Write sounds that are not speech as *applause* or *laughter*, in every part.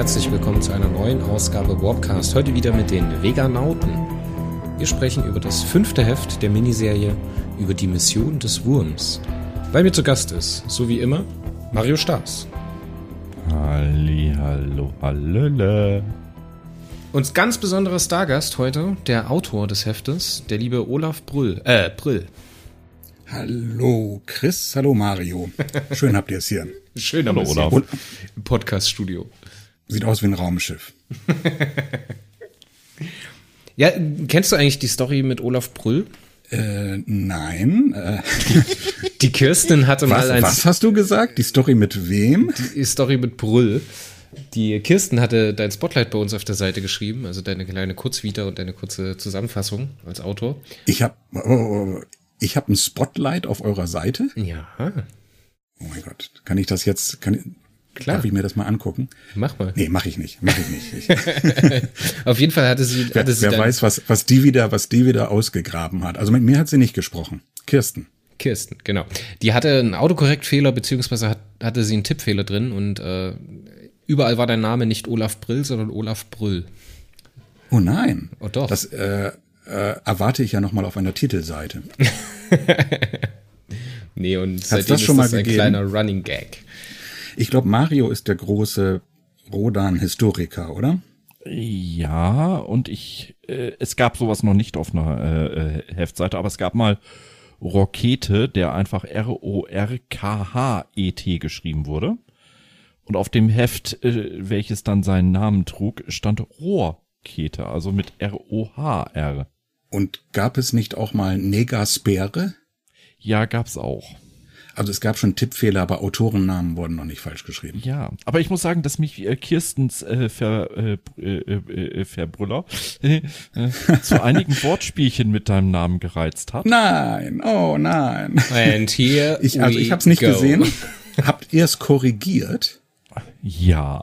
herzlich willkommen zu einer neuen Ausgabe Warpcast. Heute wieder mit den Veganauten. Wir sprechen über das fünfte Heft der Miniserie über die Mission des Wurms. Bei mir zu Gast ist, so wie immer, Mario Stars. Halli, hallo, hallöle. Und ganz besonderer Stargast heute, der Autor des Heftes, der liebe Olaf Brüll. Äh, Brill. Hallo Chris, hallo Mario. *laughs* Schön habt ihr es hier. Schön, Hallo, aber Olaf. Olaf. Im Podcast-Studio. Sieht aus wie ein Raumschiff. *laughs* Ja, kennst du eigentlich die Story mit Olaf Brüll? Äh, nein. *laughs* Die Kirsten hatte was, mal ein was hast du gesagt? Die Story mit wem? die Story mit Brüll. Die Kirsten hatte dein Spotlight bei uns auf der Seite geschrieben, also deine kleine Kurzvita und deine kurze Zusammenfassung als Autor. Ich habe oh, ich habe ein Spotlight auf eurer Seite. Ja, Oh mein Gott, kann ich das jetzt? Kann, Klar. Darf ich mir das mal angucken? mach mal. Nee, mache ich nicht. Mache ich nicht. Ich, *laughs* Auf jeden Fall hatte sie, wer hatte sie wer weiß, was, was die wieder, was die wieder ausgegraben hat. Also mit mir hat sie nicht gesprochen. Kirsten. Kirsten, genau. Die hatte einen Autokorrektfehler, beziehungsweise hat, hatte sie einen Tippfehler drin und äh, überall war dein Name nicht Olaf Brill, sondern Olaf Brüll. Oh nein. Oh doch. Das äh, äh, erwarte ich ja noch mal auf einer Titelseite. *laughs* Nee, und seitdem das schon ist mal das ein gegeben? kleiner Running Gag. Ich glaube, Mario ist der große Rodan-Historiker, oder? Ja, und ich, äh, es gab sowas noch nicht auf einer äh, äh, Heftseite, aber es gab mal Rokete, der einfach R-O-R-K-H-E-T geschrieben wurde. Und auf dem Heft, äh, welches dann seinen Namen trug, stand Rohrkete, also mit R-O-H-R. Und gab es nicht auch mal Negaspere? Ja, gab's auch. Also es gab schon Tippfehler, aber Autorennamen wurden noch nicht falsch geschrieben. Ja, aber ich muss sagen, dass mich äh, Kirstens äh, Ver, äh, äh, äh, Verbrüller äh, äh, zu einigen *laughs* Wortspielchen mit deinem Namen gereizt hat. Nein, oh nein. And here Ich, also ich habe es nicht go. gesehen. *laughs* Habt ihr es korrigiert? Ja,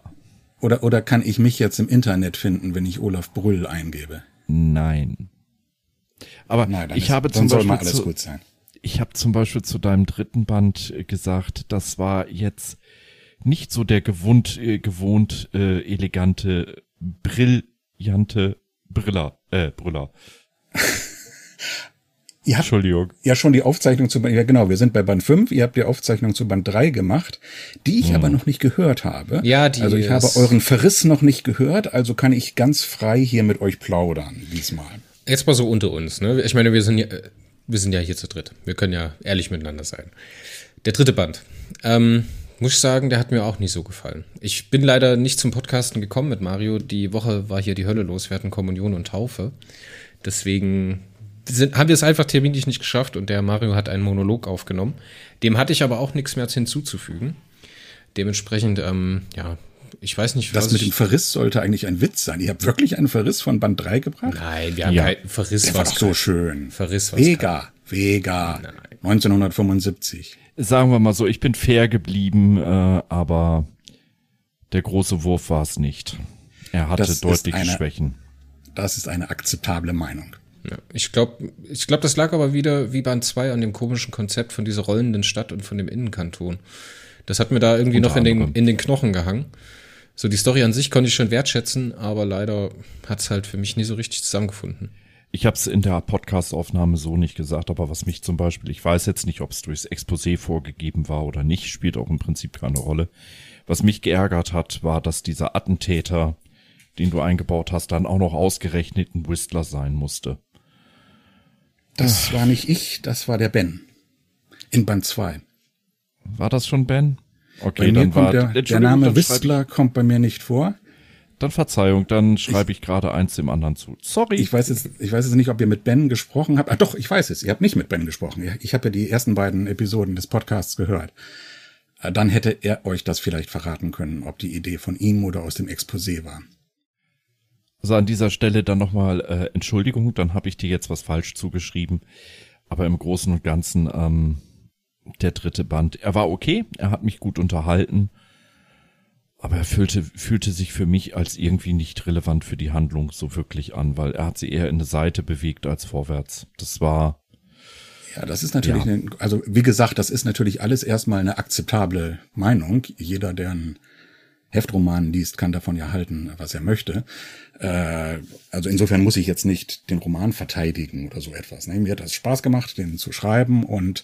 Oder, oder kann ich mich jetzt im Internet finden, wenn ich Olaf Brüll eingebe? nein. Aber Nein, dann ich ist, habe dann zum soll Beispiel mal alles zu, gut sein. Ich habe zum Beispiel zu deinem dritten Band äh, gesagt, das war jetzt nicht so der gewohnt, äh, gewohnt äh, elegante, brillante Briller, äh, Brüller. *laughs* Ihr habt Entschuldigung. ja schon die Aufzeichnung zu, ja genau, wir sind bei Band 5, ihr habt die Aufzeichnung zu Band 3 gemacht, die ich aber noch nicht gehört habe. Ja, die Also ich habe euren Verriss noch nicht gehört, also kann ich ganz frei hier mit euch plaudern diesmal. Jetzt mal so unter uns, ne? Ich meine, wir sind ja, äh, wir sind ja hier zu dritt. Wir können ja ehrlich miteinander sein. Der dritte Band. Ähm, muss ich sagen, der hat mir auch nicht so gefallen. Ich bin leider nicht zum Podcasten gekommen mit Mario. Die Woche war hier die Hölle los. Wir hatten Kommunion und Taufe. Deswegen sind, haben wir es einfach terminlich nicht geschafft und der Mario hat einen Monolog aufgenommen. Dem hatte ich aber auch nichts mehr hinzuzufügen. Dementsprechend, ähm, ja, ich weiß nicht, Das was mit dem Verriss sollte eigentlich ein Witz sein. Ihr habt wirklich einen Verriss von Band 3 gebracht? Nein, wir haben Ja. keinen Verriss. Der war doch so schön. Verriss war's Vega, Vega, 1975. Sagen wir mal so, ich bin fair geblieben, äh, aber der große Wurf war es nicht. Er hatte Das deutliche eine- Schwächen. Das ist eine akzeptable Meinung. Ja, ich glaube, ich glaub, das lag aber wieder wie Band 2 an dem komischen Konzept von dieser rollenden Stadt und von dem Innenkanton. Das hat mir da irgendwie Unter noch in den, anderem. in den Knochen gehangen. So, die Story an sich konnte ich schon wertschätzen, aber leider hat's halt für mich nie so richtig zusammengefunden. Ich habe es in der Podcast-Aufnahme so nicht gesagt, aber was mich zum Beispiel, ich weiß jetzt nicht, ob es durchs Exposé vorgegeben war oder nicht, spielt auch im Prinzip keine Rolle. Was mich geärgert hat, war, dass dieser Attentäter, den du eingebaut hast, dann auch noch ausgerechnet ein Whistler sein musste. Das war nicht ich, das war der Ben. In Band 2. War das schon Ben? Okay, dann war der, der Name Whistler kommt bei mir nicht vor. Dann Verzeihung, dann schreibe ich gerade eins dem anderen zu. Sorry. Ich weiß jetzt, ich weiß jetzt nicht, ob ihr mit Ben gesprochen habt. Ah, doch, ich weiß es. Ihr habt nicht mit Ben gesprochen. Ich- Ich habe ja die ersten beiden Episoden des Podcasts gehört. Äh, Dann hätte er euch das vielleicht verraten können, ob die Idee von ihm oder aus dem Exposé war. Also an dieser Stelle dann nochmal äh, Entschuldigung, dann habe ich dir jetzt was falsch zugeschrieben. Aber im Großen und Ganzen ähm, der dritte Band. Er war okay, er hat mich gut unterhalten, aber er fühlte, fühlte sich für mich als irgendwie nicht relevant für die Handlung so wirklich an, weil er hat sie eher in eine Seite bewegt als vorwärts. Das war Ja, das ist natürlich, Ja. eine, also wie gesagt, das ist natürlich alles erstmal eine akzeptable Meinung. Jeder, der ein Heftroman liest, kann davon ja halten, was er möchte. Äh, also insofern muss ich jetzt nicht den Roman verteidigen oder so etwas. Ne? Mir hat das Spaß gemacht, den zu schreiben und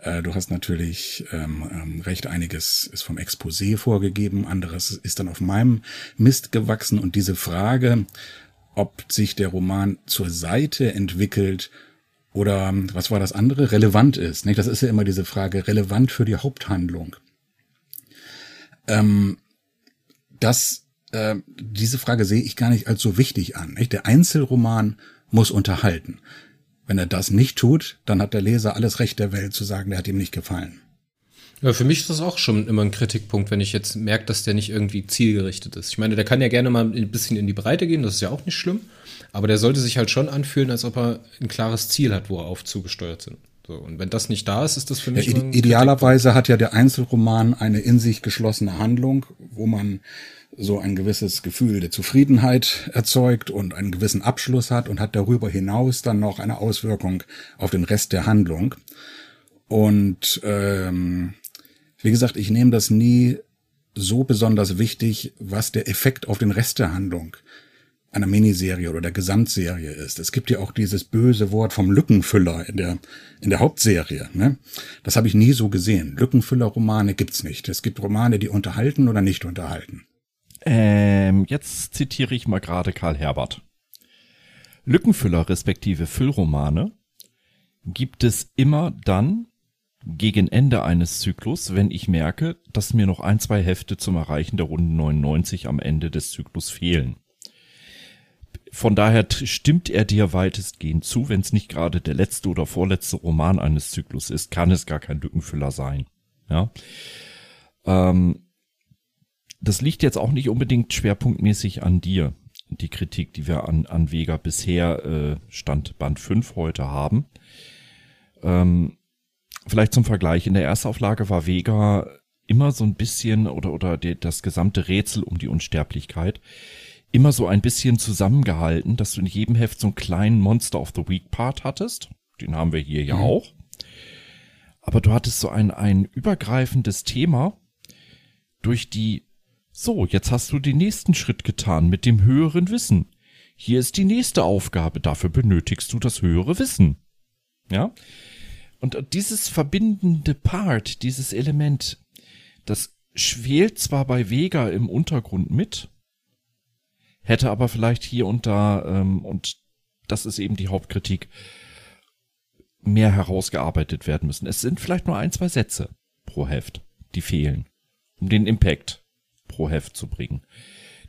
äh, du hast natürlich ähm, ähm, recht, einiges ist vom Exposé vorgegeben, anderes ist dann auf meinem Mist gewachsen und diese Frage, ob sich der Roman zur Seite entwickelt oder was war das andere, relevant ist. Nicht? Das ist ja immer diese Frage, relevant für die Haupthandlung. Ähm, das, äh, diese Frage sehe ich gar nicht als so wichtig an. Nicht? Der Einzelroman muss unterhalten. Wenn er das nicht tut, dann hat der Leser alles Recht der Welt zu sagen, der hat ihm nicht gefallen. Ja, für mich ist das auch schon immer ein Kritikpunkt, wenn ich jetzt merke, dass der nicht irgendwie zielgerichtet ist. Ich meine, der kann ja gerne mal ein bisschen in die Breite gehen, das ist ja auch nicht schlimm. Aber der sollte sich halt schon anfühlen, als ob er ein klares Ziel hat, wo er auf zugesteuert sind. So, und wenn das nicht da ist, ist das für mich. Ja, ide idealerweise hat ja der Einzelroman eine in sich geschlossene Handlung, wo man so ein gewisses Gefühl der Zufriedenheit erzeugt und einen gewissen Abschluss hat und hat darüber hinaus dann noch eine Auswirkung auf den Rest der Handlung. Und ähm, wie gesagt, ich nehme das nie so besonders wichtig, was der Effekt auf den Rest der Handlung einer Miniserie oder der Gesamtserie ist. Es gibt ja auch dieses böse Wort vom Lückenfüller in der, in der Hauptserie. Ne? Das habe ich nie so gesehen. Lückenfüller-Romane gibt's nicht. Es gibt Romane, die unterhalten oder nicht unterhalten. Ähm, jetzt zitiere ich mal gerade Karl Herbert. Lückenfüller respektive Füllromane gibt es immer dann gegen Ende eines Zyklus, wenn ich merke, dass mir noch ein, zwei Hefte zum Erreichen der Runde 99 am Ende des Zyklus fehlen. Von daher stimmt er dir weitestgehend zu, wenn es nicht gerade der letzte oder vorletzte Roman eines Zyklus ist, kann es gar kein Lückenfüller sein. Ja. Ähm, das liegt jetzt auch nicht unbedingt schwerpunktmäßig an dir, die Kritik, die wir an, an Vega bisher äh, Stand Band 5 heute haben. Ähm, vielleicht zum Vergleich, in der Erstauflage war Vega immer so ein bisschen oder, oder die, das gesamte Rätsel um die Unsterblichkeit immer so ein bisschen zusammengehalten, dass du in jedem Heft so einen kleinen Monster of the Week Part hattest. Den haben wir hier ja mhm. auch. Aber du hattest so ein, ein übergreifendes Thema durch die, so, jetzt hast du den nächsten Schritt getan mit dem höheren Wissen. Hier ist die nächste Aufgabe, dafür benötigst du das höhere Wissen. Ja? Und dieses verbindende Part, dieses Element, das schwelt zwar bei Vega im Untergrund mit, hätte aber vielleicht hier und da, ähm, und das ist eben die Hauptkritik, mehr herausgearbeitet werden müssen. Es sind vielleicht nur ein, zwei Sätze pro Heft, die fehlen, um den Impact pro Heft zu bringen.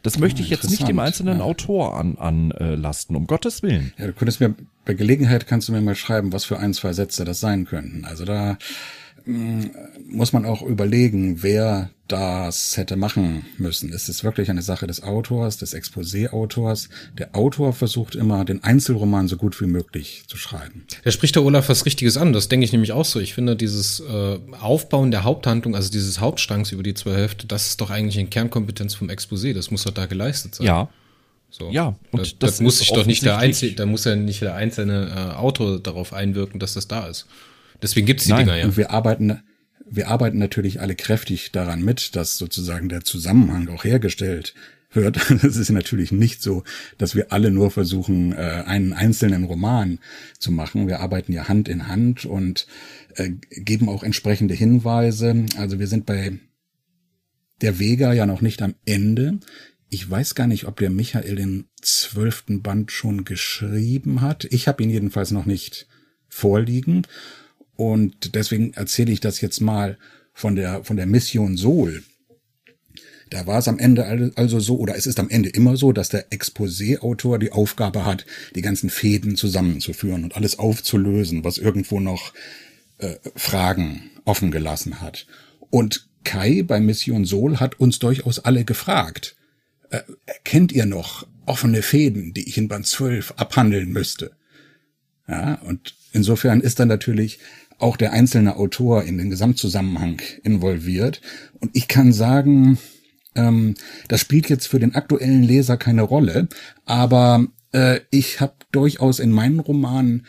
Das möchte ich jetzt nicht dem einzelnen ja. Autor an, anlasten, um Gottes Willen. Ja, du könntest mir, bei Gelegenheit kannst du mir mal schreiben, was für ein, zwei Sätze das sein könnten. Also da muss man auch überlegen, wer das hätte machen müssen. Es ist wirklich eine Sache des Autors, des Exposé-Autors. Der Autor versucht immer, den Einzelroman so gut wie möglich zu schreiben. Da spricht der Olaf was Richtiges an. Das denke ich nämlich auch so. Ich finde, dieses äh, Aufbauen der Haupthandlung, also dieses Hauptstrangs über die zwei Hälfte, das ist doch eigentlich eine Kernkompetenz vom Exposé. Das muss doch da geleistet sein. Ja. So. Ja, und da, das, das muss sich doch nicht der einzelne, da muss ja nicht der einzelne äh, Autor darauf einwirken, dass das da ist. Deswegen gibt's die Nein, Dinger ja. Und wir arbeiten, wir arbeiten natürlich alle kräftig daran mit, dass sozusagen der Zusammenhang auch hergestellt wird. *laughs* Es ist natürlich nicht so, dass wir alle nur versuchen, äh, einen einzelnen Roman zu machen. Wir arbeiten ja Hand in Hand und äh, geben auch entsprechende Hinweise. Also wir sind bei der Vega ja noch nicht am Ende. Ich weiß gar nicht, ob der Michael den zwölften Band schon geschrieben hat. Ich habe ihn jedenfalls noch nicht vorliegen. Und deswegen erzähle ich das jetzt mal von der, von der Mission Sol. Da war es am Ende also so, oder es ist am Ende immer so, dass der Exposé-Autor die Aufgabe hat, die ganzen Fäden zusammenzuführen und alles aufzulösen, was irgendwo noch äh, Fragen offen gelassen hat. Und Kai bei Mission Sol hat uns durchaus alle gefragt, äh, kennt ihr noch offene Fäden, die ich in Band 12 abhandeln müsste? Ja, und insofern ist dann natürlich auch der einzelne Autor in den Gesamtzusammenhang involviert. Und ich kann sagen, ähm, das spielt jetzt für den aktuellen Leser keine Rolle, aber äh, ich habe durchaus in meinen Romanen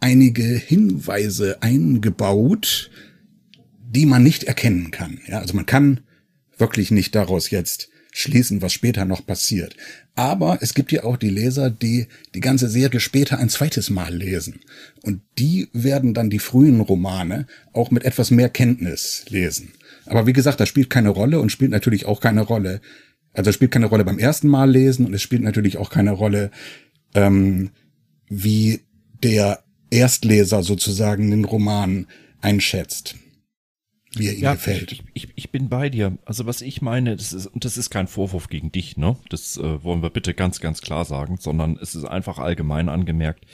einige Hinweise eingebaut, die man nicht erkennen kann. Ja, also man kann wirklich nicht daraus jetzt schließen, was später noch passiert. Aber es gibt ja auch die Leser, die die ganze Serie später ein zweites Mal lesen. Und die werden dann die frühen Romane auch mit etwas mehr Kenntnis lesen. Aber wie gesagt, das spielt keine Rolle und spielt natürlich auch keine Rolle. Also spielt keine Rolle beim ersten Mal lesen und es spielt natürlich auch keine Rolle, ähm, wie der Erstleser sozusagen den Roman einschätzt wie er ihm ja, gefällt. Ich, ich, ich bin bei dir. Also was ich meine, das ist, und das ist kein Vorwurf gegen dich, ne? Das äh, wollen wir bitte ganz, ganz klar sagen, sondern es ist einfach allgemein angemerkt.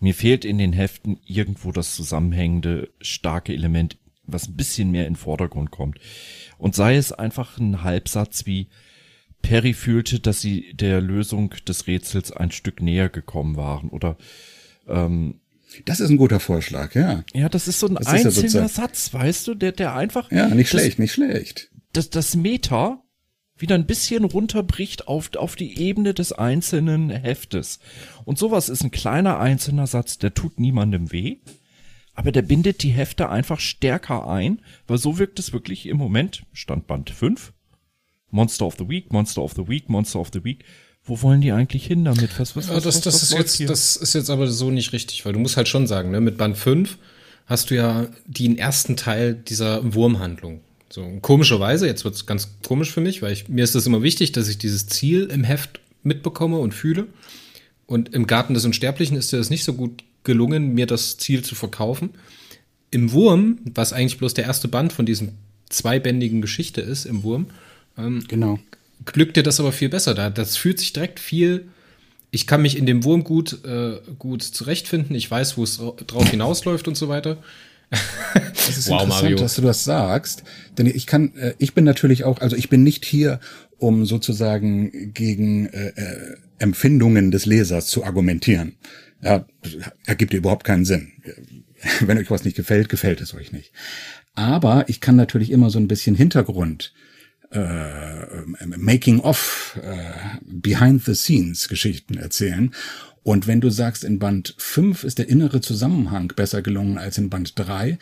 Mir fehlt in den Heften irgendwo das zusammenhängende, starke Element, was ein bisschen mehr in den Vordergrund kommt. Und sei es einfach ein Halbsatz wie, Perry fühlte, dass sie der Lösung des Rätsels ein Stück näher gekommen waren oder ähm, das ist ein guter Vorschlag, ja. Ja, das ist so ein das einzelner ja Satz, weißt du, der, der einfach. Ja, nicht das, schlecht, nicht schlecht. Das, das Meta wieder ein bisschen runterbricht auf, auf die Ebene des einzelnen Heftes. Und sowas ist ein kleiner einzelner Satz, der tut niemandem weh, aber der bindet die Hefte einfach stärker ein, weil so wirkt es wirklich im Moment, Standband 5, Monster of the Week, Monster of the Week, Monster of the Week, wo wollen die eigentlich hin damit? Was, was, ja, das, was, das, ist jetzt, hier? das ist jetzt aber so nicht richtig, weil du musst halt schon sagen, ne, mit Band 5 hast du ja den ersten Teil dieser Wurmhandlung. So, komischerweise, jetzt wird's ganz komisch für mich, weil ich, mir ist das immer wichtig, dass ich dieses Ziel im Heft mitbekomme und fühle. Und im Garten des Unsterblichen ist dir das nicht so gut gelungen, mir das Ziel zu verkaufen. Im Wurm, was eigentlich bloß der erste Band von diesem zweibändigen Geschichte ist, im Wurm, ähm, genau glückt dir das aber viel besser. Da, das fühlt sich direkt viel. Ich kann mich in dem Wurm gut, äh, gut zurechtfinden. Ich weiß, wo es drauf hinausläuft und so weiter. Das ist *laughs* wow, interessant, Mario. dass du das sagst, denn ich kann, äh, ich bin natürlich auch, also ich bin nicht hier, um sozusagen gegen äh, äh, Empfindungen des Lesers zu argumentieren. Ja, ergibt überhaupt keinen Sinn. Wenn euch was nicht gefällt, gefällt es euch nicht. Aber ich kann natürlich immer so ein bisschen Hintergrund Making-of, äh, Behind-the-Scenes-Geschichten erzählen. Und wenn du sagst, in Band 5 ist der innere Zusammenhang besser gelungen als in Band 3,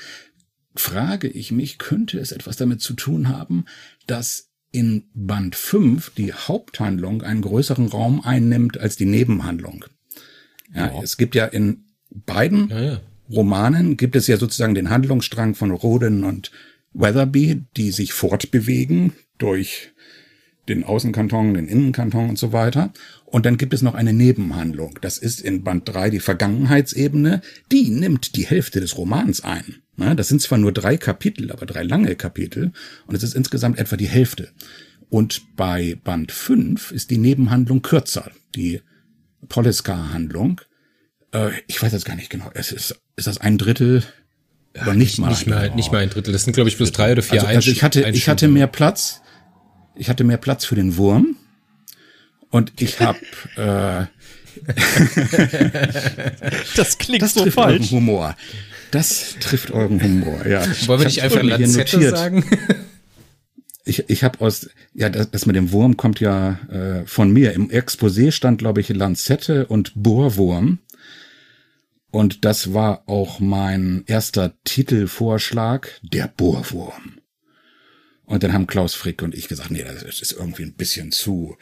frage ich mich, könnte es etwas damit zu tun haben, dass in Band 5 die Haupthandlung einen größeren Raum einnimmt als die Nebenhandlung. Ja, ja. es gibt ja in beiden ja, ja. Romanen gibt es ja sozusagen den Handlungsstrang von Roden und Weatherby, die sich fortbewegen, durch den Außenkanton, den Innenkanton und so weiter. Und dann gibt es noch eine Nebenhandlung. Das ist in Band 3 die Vergangenheitsebene. Die nimmt die Hälfte des Romans ein. Das sind zwar nur drei Kapitel, aber drei lange Kapitel. Und es ist insgesamt etwa die Hälfte. Und bei Band 5 ist die Nebenhandlung kürzer. Die Poliskar-Handlung. Äh, ich weiß jetzt gar nicht genau. Es ist, ist das ein Drittel oder nicht, nicht mal? Nicht mal, nicht mal ein Drittel. Das sind, glaube ich, bloß drei oder vier also, also ich hatte, ich hatte mehr Platz ich hatte mehr Platz für den Wurm und ich *laughs* habe äh, *laughs* Das klingt das so falsch. Humor. Das trifft euren Humor, ja. Wollen wir nicht einfach Lanzette sagen? Ich, ich habe aus, ja, das, das mit dem Wurm kommt ja äh, von mir. Im Exposé stand, glaube ich, Lanzette und Bohrwurm. Und das war auch mein erster Titelvorschlag, der Bohrwurm. Und dann haben Klaus Frick und ich gesagt, nee, das ist irgendwie ein bisschen zu,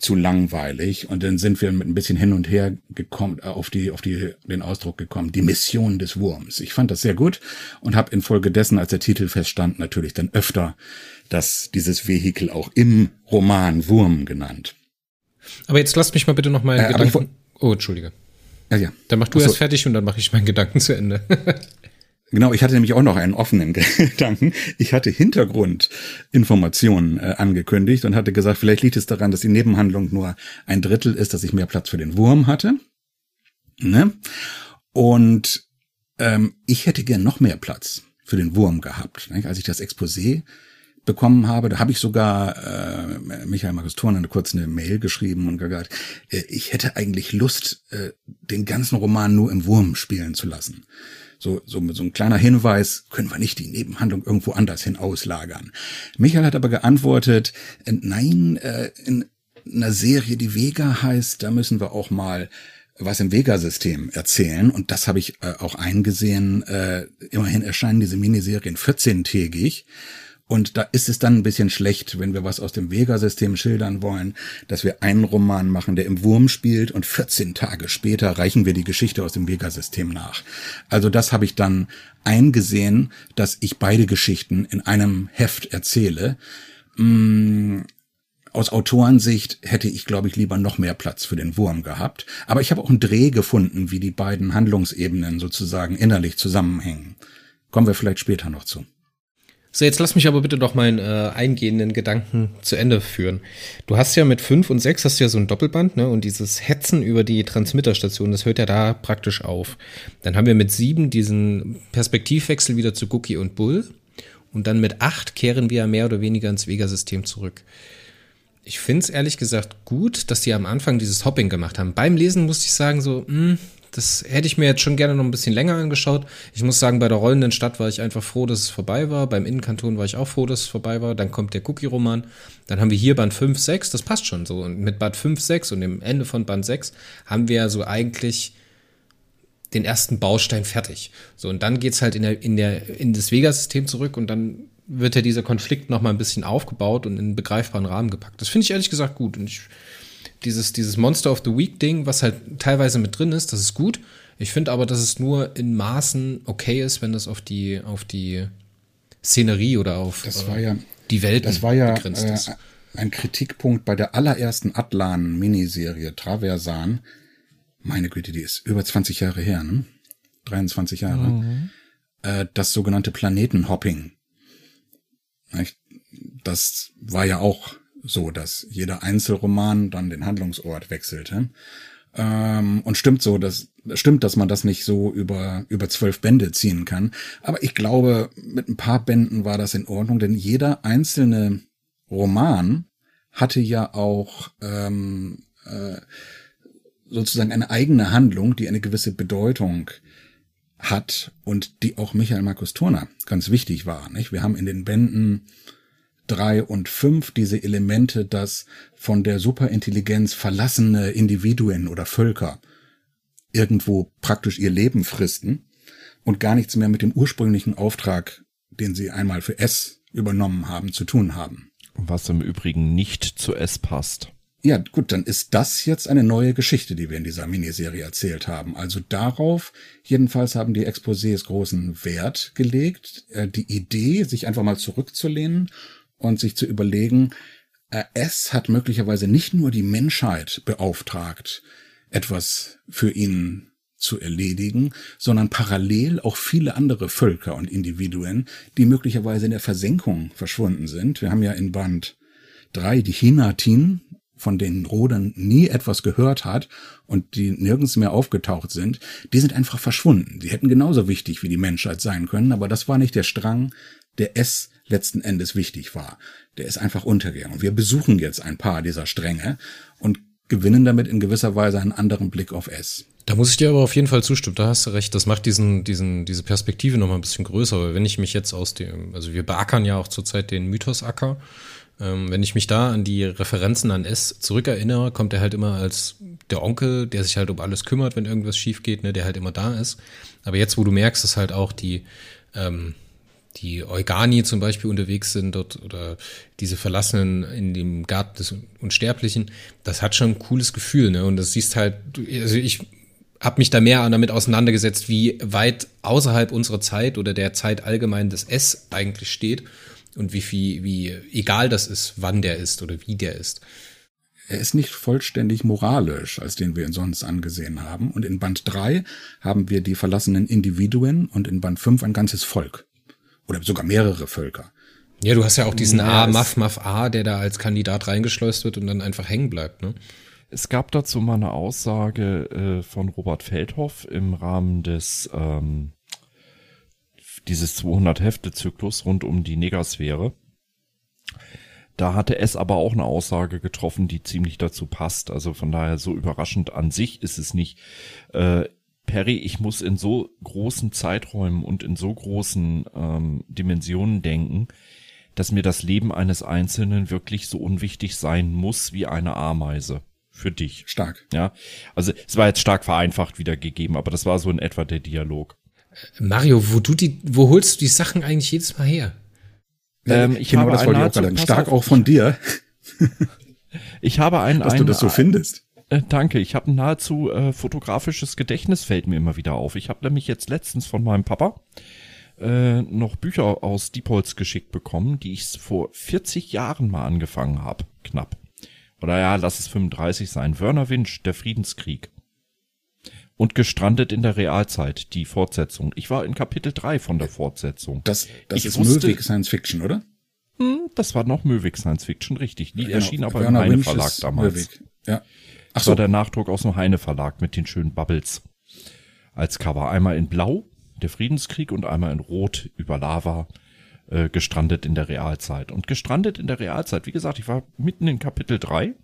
zu langweilig. Und dann sind wir mit ein bisschen hin und her gekommen, äh, auf die, auf die, den Ausdruck gekommen, die Mission des Wurms. Ich fand das sehr gut und habe infolgedessen, als der Titel feststand, natürlich dann öfter das, dieses Vehikel auch im Roman Wurm genannt. Aber jetzt lasst mich mal bitte noch mal äh, Gedanken. Oh, entschuldige. Ja, ja. Dann mach du Achso. erst fertig und dann mache ich meinen Gedanken zu Ende. *laughs* Genau, ich hatte nämlich auch noch einen offenen *laughs* Gedanken. Ich hatte Hintergrundinformationen äh, angekündigt und hatte gesagt, vielleicht liegt es daran, dass die Nebenhandlung nur ein Drittel ist, dass ich mehr Platz für den Wurm hatte. Ne? Und ähm, ich hätte gern noch mehr Platz für den Wurm gehabt. Ne? Als ich das Exposé bekommen habe, da habe ich sogar äh, Michael Markus Thurn eine Mail geschrieben und gesagt, äh, ich hätte eigentlich Lust, äh, den ganzen Roman nur im Wurm spielen zu lassen so, so, so ein kleiner Hinweis, können wir nicht die Nebenhandlung irgendwo anders hin auslagern. Michael hat aber geantwortet, äh, nein, äh, in einer Serie, die Vega heißt, da müssen wir auch mal was im Vega-System erzählen. Und das habe ich äh, auch eingesehen. Immerhin erscheinen diese Miniserien 14-tägig. Und da ist es dann ein bisschen schlecht, wenn wir was aus dem Vega-System schildern wollen, dass wir einen Roman machen, der im Wurm spielt und 14 Tage später reichen wir die Geschichte aus dem Vega-System nach. Also das habe ich dann eingesehen, dass ich beide Geschichten in einem Heft erzähle. Mm, aus Autorensicht hätte ich, glaube ich, lieber noch mehr Platz für den Wurm gehabt. Aber ich habe auch einen Dreh gefunden, wie die beiden Handlungsebenen sozusagen innerlich zusammenhängen. Kommen wir vielleicht später noch zu. So, jetzt lass mich aber bitte doch meinen äh, eingehenden Gedanken zu Ende führen. Du hast ja mit 5 und 6 hast du ja so ein Doppelband, ne? Und dieses Hetzen über die Transmitterstation, das hört ja da praktisch auf. Dann haben wir mit 7 diesen Perspektivwechsel wieder zu Cookie und Bull. Und dann mit 8 kehren wir mehr oder weniger ins Vega-System zurück. Ich finde es ehrlich gesagt gut, dass die am Anfang dieses Hopping gemacht haben. Beim Lesen musste ich sagen, so, mh, hm, das hätte ich mir jetzt schon gerne noch ein bisschen länger angeschaut. Ich muss sagen, bei der rollenden Stadt war ich einfach froh, dass es vorbei war. Beim Innenkanton war ich auch froh, dass es vorbei war. Dann kommt der Cookie-Roman. Dann haben wir hier Band 5, 6. Das passt schon so. Und mit Band 5, 6 und dem Ende von Band 6 haben wir so eigentlich den ersten Baustein fertig. So, und dann geht's halt in, der, in, der, in das Vega-System zurück und dann wird ja dieser Konflikt noch mal ein bisschen aufgebaut und in einen begreifbaren Rahmen gepackt. Das finde ich ehrlich gesagt gut. Und ich dieses, dieses Monster of the Week Ding, was halt teilweise mit drin ist, das ist gut. Ich finde aber, dass es nur in Maßen okay ist, wenn das auf die, auf die Szenerie oder auf war ja, äh, die Welt das war ja, äh, ein Kritikpunkt bei der allerersten Atlan-Miniserie Traversan. Meine Güte, die ist über 20 Jahre her, ne? 23 Jahre. Mhm. Äh, das sogenannte Planetenhopping. Das war ja auch so, dass jeder Einzelroman dann den Handlungsort wechselte. Ähm, und stimmt so, dass stimmt, dass man das nicht so über über zwölf Bände ziehen kann. Aber ich glaube, mit ein paar Bänden war das in Ordnung, denn jeder einzelne Roman hatte ja auch ähm, äh, sozusagen eine eigene Handlung, die eine gewisse Bedeutung hat und die auch Michael Markus Turner ganz wichtig war. Nicht? Wir haben in den Bänden drei und fünf diese Elemente, dass von der Superintelligenz verlassene Individuen oder Völker irgendwo praktisch ihr Leben fristen und gar nichts mehr mit dem ursprünglichen Auftrag, den sie einmal für S übernommen haben, zu tun haben. Was im Übrigen nicht zu S passt. Ja, gut, dann ist das jetzt eine neue Geschichte, die wir in dieser Miniserie erzählt haben. Also darauf, jedenfalls haben die Exposés großen Wert gelegt. Äh, die Idee, sich einfach mal zurückzulehnen und sich zu überlegen, äh, es hat möglicherweise nicht nur die Menschheit beauftragt, etwas für ihn zu erledigen, sondern parallel auch viele andere Völker und Individuen, die möglicherweise in der Versenkung verschwunden sind. Wir haben ja in Band 3 die Hinatin, von denen Rodan nie etwas gehört hat und die nirgends mehr aufgetaucht sind, die sind einfach verschwunden. Die hätten genauso wichtig wie die Menschheit sein können, aber das war nicht der Strang, der es letzten Endes wichtig war. Der ist einfach untergegangen. Und wir besuchen jetzt ein paar dieser Stränge und gewinnen damit in gewisser Weise einen anderen Blick auf S. Da muss ich dir aber auf jeden Fall zustimmen. Da hast du recht. Das macht diesen, diesen, diese Perspektive nochmal ein bisschen größer. Aber wenn ich mich jetzt aus dem, also wir beackern ja auch zurzeit den Mythosacker. Ähm, wenn ich mich da an die Referenzen an S zurückerinnere, kommt er halt immer als der Onkel, der sich halt um alles kümmert, wenn irgendwas schief geht, ne, der halt immer da ist. Aber jetzt, wo du merkst, dass halt auch die, ähm, die Eugani zum Beispiel unterwegs sind dort oder diese Verlassenen in dem Garten des Unsterblichen, das hat schon ein cooles Gefühl, ne? Und das siehst halt, also ich habe mich da mehr damit auseinandergesetzt, wie weit außerhalb unserer Zeit oder der Zeit allgemein das S eigentlich steht und wie viel, wie egal das ist, wann der ist oder wie der ist. Er ist nicht vollständig moralisch, als den wir ihn sonst angesehen haben. Und in Band 3 haben wir die verlassenen Individuen und in Band 5 ein ganzes Volk. Oder sogar mehrere Völker. Ja, du hast ja auch diesen A, Maf, Maf A, der da als Kandidat reingeschleust wird und dann einfach hängen bleibt, ne? Es gab dazu mal eine Aussage äh, von Robert Feldhoff im Rahmen des ähm, dieses 200 Hefte Zyklus rund um die Negasphäre. Da hatte es aber auch eine Aussage getroffen, die ziemlich dazu passt. Also von daher so überraschend an sich ist es nicht. Äh, Perry, ich muss in so großen Zeiträumen und in so großen ähm, Dimensionen denken, dass mir das Leben eines Einzelnen wirklich so unwichtig sein muss wie eine Ameise. Für dich. Stark. Ja. Also es war jetzt stark vereinfacht wiedergegeben, aber das war so in etwa der Dialog. Mario, wo du die, wo holst du die Sachen eigentlich jedes Mal her? Ähm, ich genau, habe das wollte ich auch gerade Stark auch von dir. *laughs* ich habe ein, dass ein, du das so findest. Äh, danke. Ich habe ein nahezu äh, fotografisches Gedächtnis fällt mir immer wieder auf. Ich habe nämlich jetzt letztens von meinem Papa äh, noch Bücher aus Diepholz geschickt bekommen, die ich vor 40 Jahren mal angefangen habe. Knapp. Oder ja, lass es 35 sein. Werner Winch, der Friedenskrieg. Und gestrandet in der Realzeit, die Fortsetzung. Ich war in Kapitel 3 von der Fortsetzung. Das, das ich ist wusste, Möwig Science Fiction, oder? Hm, das war noch Möwig Science Fiction, richtig. Die genau. erschien aber Werner im Heine Verlag damals. Möwig. Ja. Ach das so. war der Nachdruck aus dem Heine Verlag mit den schönen Bubbles. Als Cover. Einmal in Blau, der Friedenskrieg, und einmal in Rot über Lava, äh, gestrandet in der Realzeit. Und gestrandet in der Realzeit, wie gesagt, ich war mitten in Kapitel 3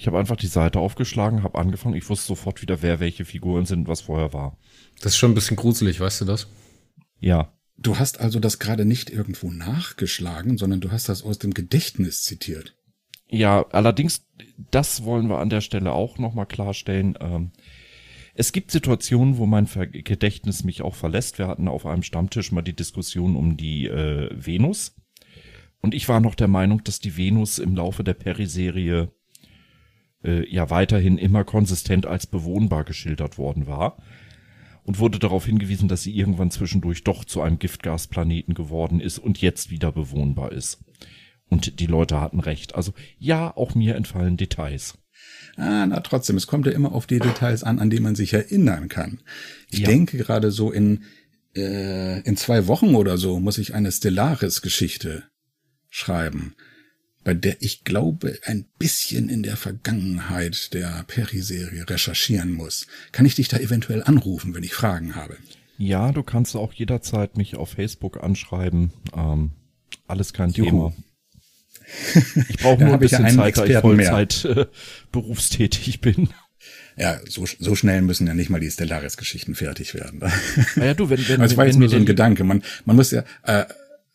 ich habe einfach die Seite aufgeschlagen, habe angefangen. Ich wusste sofort wieder, wer welche Figuren sind, was vorher war. Das ist schon ein bisschen gruselig, weißt du das? Ja. Du hast also das gerade nicht irgendwo nachgeschlagen, sondern du hast das aus dem Gedächtnis zitiert. Ja, allerdings, das wollen wir an der Stelle auch nochmal klarstellen. Ähm, es gibt Situationen, wo mein Gedächtnis mich auch verlässt. Wir hatten auf einem Stammtisch mal die Diskussion um die äh, Venus. Und ich war noch der Meinung, dass die Venus im Laufe der Periserie äh, ja weiterhin immer konsistent als bewohnbar geschildert worden war und wurde darauf hingewiesen, dass sie irgendwann zwischendurch doch zu einem Giftgasplaneten geworden ist und jetzt wieder bewohnbar ist. Und die Leute hatten recht. Also ja, auch mir entfallen Details. Ah, na trotzdem, es kommt ja immer auf die Details an, an die man sich erinnern kann. Ich ja. denke gerade so in, äh, in zwei Wochen oder so muss ich eine Stellaris-Geschichte schreiben bei der ich glaube, ein bisschen in der Vergangenheit der Peri-Serie recherchieren muss. Kann ich dich da eventuell anrufen, wenn ich Fragen habe? Ja, du kannst auch jederzeit mich auf Facebook anschreiben. Ähm, alles kein Juhu. Thema. Ich brauche nur ein bisschen ja Zeit, da ich Vollzeit äh, berufstätig bin. Ja, so, so schnell müssen ja nicht mal die Stellaris-Geschichten fertig werden. Ja, du, wenn, wenn, das war jetzt nur so ein Gedanke. Man, man muss ja, äh,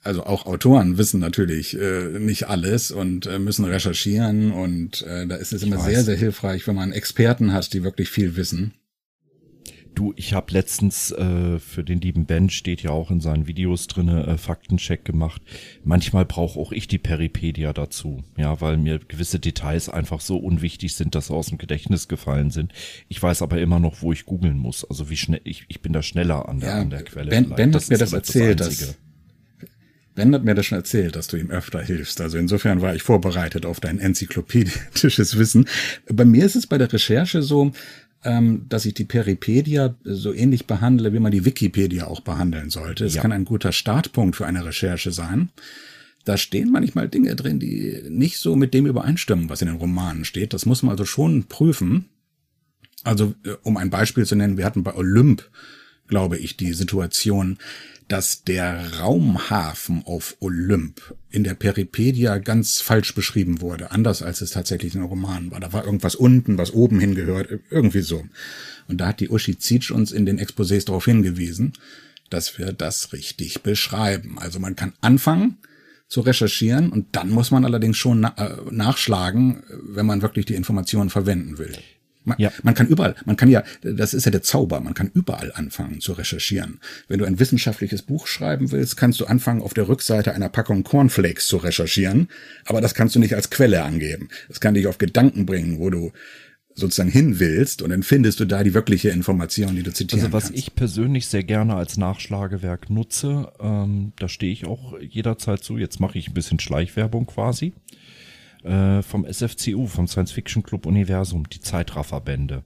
also auch Autoren wissen natürlich äh, nicht alles und äh, müssen recherchieren und äh, da ist es immer sehr, sehr hilfreich, wenn man Experten hat, die wirklich viel wissen. Du, ich habe letztens äh, für den lieben Ben steht ja auch in seinen Videos drinne äh, Faktencheck gemacht. Manchmal brauche auch ich die Peripedia dazu, ja, weil mir gewisse Details einfach so unwichtig sind, dass sie aus dem Gedächtnis gefallen sind. Ich weiß aber immer noch, wo ich googeln muss. Also wie schnell ich, ich bin da schneller an der, ja, an der Quelle. Ben, ben hat mir das erzählt, das dass Ben hat mir das schon erzählt, dass du ihm öfter hilfst. Also insofern war ich vorbereitet auf dein enzyklopädisches Wissen. Bei mir ist es bei der Recherche so, ähm, dass ich die Peripedia so ähnlich behandle, wie man die Wikipedia auch behandeln sollte. Es ja. kann ein guter Startpunkt für eine Recherche sein. Da stehen manchmal Dinge drin, die nicht so mit dem übereinstimmen, was in den Romanen steht. Das muss man also schon prüfen. Also, äh, um ein Beispiel zu nennen, wir hatten bei Olymp, glaube ich, die Situation, dass der Raumhafen auf Olymp in der Peripedia ganz falsch beschrieben wurde, anders als es tatsächlich in Romanen war. Da war irgendwas unten, was oben hingehört, irgendwie so. Und da hat die Uschi Zietsch uns in den Exposés darauf hingewiesen, dass wir das richtig beschreiben. Also man kann anfangen zu recherchieren und dann muss man allerdings schon äh, nachschlagen, wenn man wirklich die Informationen verwenden will. Man, ja. man kann überall, man kann ja, das ist ja der Zauber, man kann überall anfangen zu recherchieren. Wenn du ein wissenschaftliches Buch schreiben willst, kannst du anfangen, auf der Rückseite einer Packung Cornflakes zu recherchieren, aber das kannst du nicht als Quelle angeben. Das kann dich auf Gedanken bringen, wo du sozusagen hin willst und dann findest du da die wirkliche Information, die du zitieren Also was kannst. ich persönlich sehr gerne als Nachschlagewerk nutze, ähm, da stehe ich auch jederzeit zu, jetzt mache ich ein bisschen Schleichwerbung quasi, äh, vom SFCU, vom Science Fiction Club Universum, die Zeitrafferbände.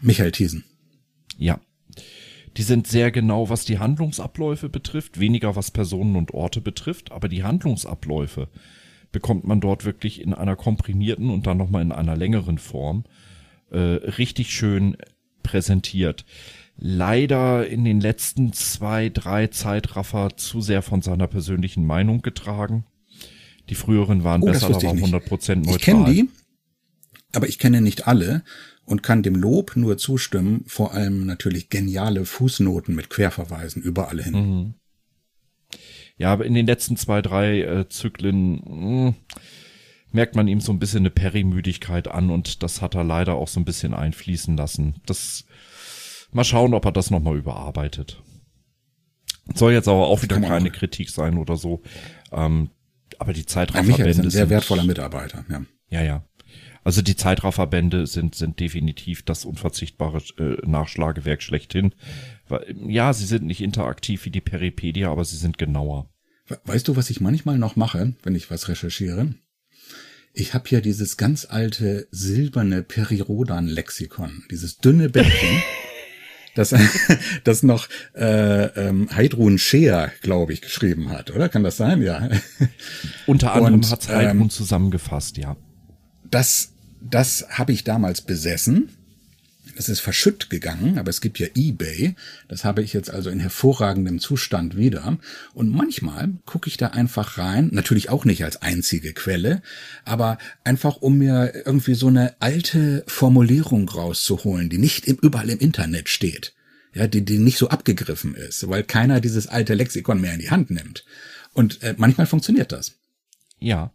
Michael Thiesen. Ja. Die sind sehr genau, was die Handlungsabläufe betrifft, weniger was Personen und Orte betrifft, aber die Handlungsabläufe bekommt man dort wirklich in einer komprimierten und dann nochmal in einer längeren Form äh, richtig schön präsentiert. Leider in den letzten zwei, drei Zeitraffer zu sehr von seiner persönlichen Meinung getragen. Die früheren waren oh, besser, da waren 100% neutral. Ich kenne die, aber ich kenne nicht alle und kann dem Lob nur zustimmen, vor allem natürlich geniale Fußnoten mit Querverweisen überall hin. Mhm. Ja, aber in den letzten zwei, drei äh, Zyklen mh, hm, merkt man ihm so ein bisschen eine Perimüdigkeit an und das hat er leider auch so ein bisschen einfließen lassen. Das mal schauen, ob er das nochmal überarbeitet. Soll jetzt aber auch wieder keine. Kritik sein oder so. Ähm, aber die Zeitrafferbände ein sehr wertvoller Mitarbeiter. Ja, ja. ja. Also die Zeitrafferbände sind, sind definitiv das unverzichtbare äh, Nachschlagewerk schlechthin. Ja, sie sind nicht interaktiv wie die Peripedia, aber sie sind genauer. Weißt du, was ich manchmal noch mache, wenn ich was recherchiere? Ich habe hier dieses ganz alte silberne Perirodan-Lexikon, dieses dünne Bändchen. *laughs* das, *laughs* das noch äh, ähm, Heidrun Scheer, glaube ich, geschrieben hat, oder? Kann das sein? Ja. *laughs* Unter anderem hat Heidrun ähm, zusammengefasst, ja. Das, das habe ich damals besessen das ist verschütt gegangen, aber es gibt ja eBay. Das habe ich jetzt also in hervorragendem Zustand wieder. Und manchmal gucke ich da einfach rein, natürlich auch nicht als einzige Quelle, aber einfach um mir irgendwie so eine alte Formulierung rauszuholen, die nicht überall im Internet steht. Ja, die, die nicht so abgegriffen ist, weil keiner dieses alte Lexikon mehr in die Hand nimmt. Und äh, manchmal funktioniert das. Ja,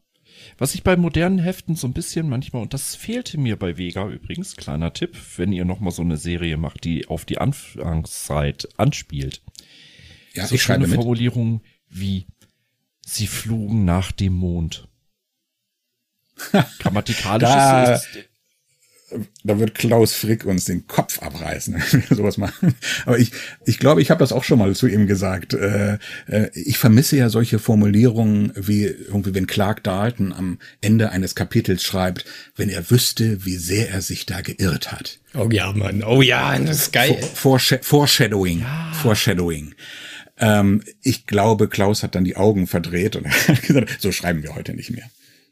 was ich bei modernen Heften so ein bisschen manchmal, und das fehlte mir bei Vega übrigens, kleiner Tipp, wenn ihr nochmal so eine Serie macht, die auf die Anfangszeit anspielt. Ja, so ich schreibe Formulierungen wie sie flogen nach dem Mond. *laughs* Grammatikalisch ist, da wird Klaus Frick uns den Kopf abreißen, *laughs* wenn wir sowas machen. Aber ich, ich glaube, ich habe das auch schon mal zu ihm gesagt. Äh, äh, ich vermisse ja solche Formulierungen wie irgendwie, wenn Clark Dalton am Ende eines Kapitels schreibt, wenn er wüsste, wie sehr er sich da geirrt hat. Oh ja, Mann. Oh ja, das ist geil. Foreshadowing. Ja. Foreshadowing. Ähm, ich glaube, Klaus hat dann die Augen verdreht und *laughs* hat gesagt, so schreiben wir heute nicht mehr.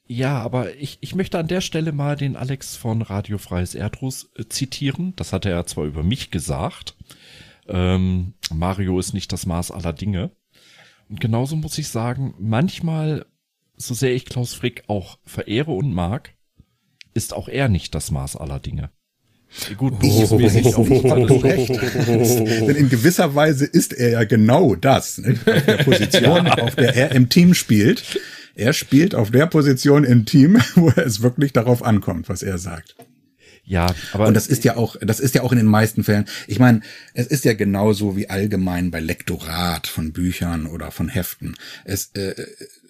Ja, aber ich, ich möchte an der Stelle mal den Alex von Radio Freies Erdruss äh, zitieren. Das hat er zwar über mich gesagt. Ähm, Mario ist nicht das Maß aller Dinge. Und genauso muss ich sagen, manchmal, so sehr ich Klaus Frick auch verehre und mag, ist auch er nicht das Maß aller Dinge. Gut, nicht alles *laughs* recht. Denn in gewisser Weise ist er ja genau das, nicht? auf der Position, auf der er im Team spielt er spielt auf der Position im Team, *laughs* wo es wirklich darauf ankommt, was er sagt. Ja, aber. Und das ist ja auch, das ist ja auch in den meisten Fällen. Ich meine, es ist ja genauso wie allgemein bei Lektorat von Büchern oder von Heften. Es, äh,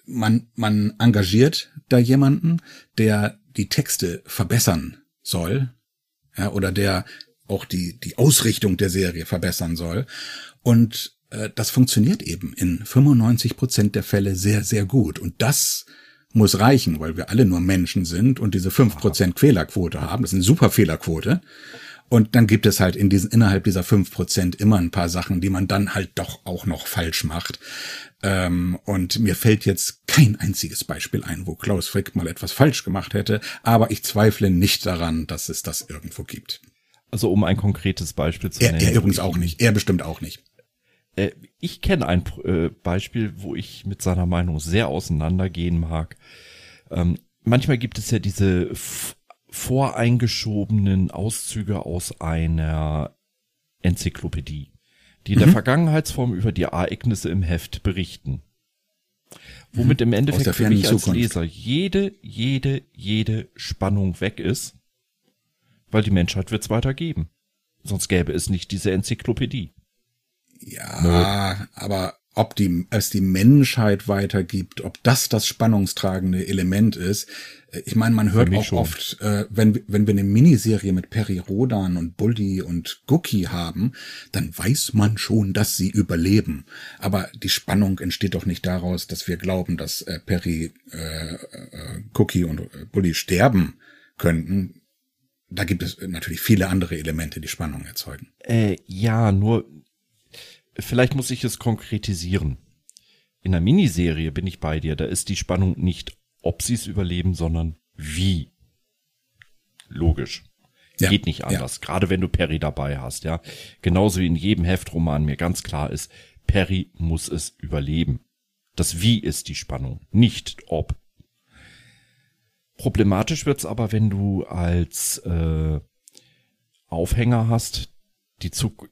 man, man engagiert da jemanden, der die Texte verbessern soll, ja, oder der auch die, die Ausrichtung der Serie verbessern soll. Und das funktioniert eben in 95 Prozent der Fälle sehr, sehr gut. Und das muss reichen, weil wir alle nur Menschen sind und diese 5 Prozent Fehlerquote haben. Das ist eine super Fehlerquote. Und dann gibt es halt in diesen, innerhalb dieser 5 Prozent immer ein paar Sachen, die man dann halt doch auch noch falsch macht. Ähm, und mir fällt jetzt kein einziges Beispiel ein, wo Klaus Frick mal etwas falsch gemacht hätte, aber ich zweifle nicht daran, dass es das irgendwo gibt. Also um ein konkretes Beispiel zu er, nennen. Er übrigens auch nicht. Er bestimmt auch nicht. Äh, ich kenne ein äh, Beispiel, wo ich mit seiner Meinung sehr auseinandergehen mag. Ähm, manchmal gibt es ja diese voreingeschobenen Auszüge aus einer Enzyklopädie, die in mhm. der Vergangenheitsform über die Ereignisse im Heft berichten. Womit im Endeffekt für mich als Leser jede, jede, jede Spannung weg ist, weil die Menschheit wird es weitergeben. Sonst gäbe es nicht diese Enzyklopädie. Ja, Nö. aber ob die, es die Menschheit weitergibt, ob das das spannungstragende Element ist. Äh, ich meine, man hört auch schon. oft, äh, wenn, wenn wir eine Miniserie mit Peri Rodan und Bully und Gookie haben, dann weiß man schon, dass sie überleben. Aber die Spannung entsteht doch nicht daraus, dass wir glauben, dass äh, Peri, äh, äh, Cookie und äh, Bully sterben könnten. Da gibt es natürlich viele andere Elemente, die Spannung erzeugen. Äh, ja, nur vielleicht muss ich es konkretisieren. In der Miniserie bin ich bei dir, da ist die Spannung nicht, ob sie es überleben, sondern wie. Logisch. Ja, Geht nicht anders. Ja. Gerade wenn du Perry dabei hast, ja. Genauso wie in jedem Heftroman mir ganz klar ist, Perry muss es überleben. Das Wie ist die Spannung, nicht ob. Problematisch wird's aber, wenn du als äh, Aufhänger hast, die Zug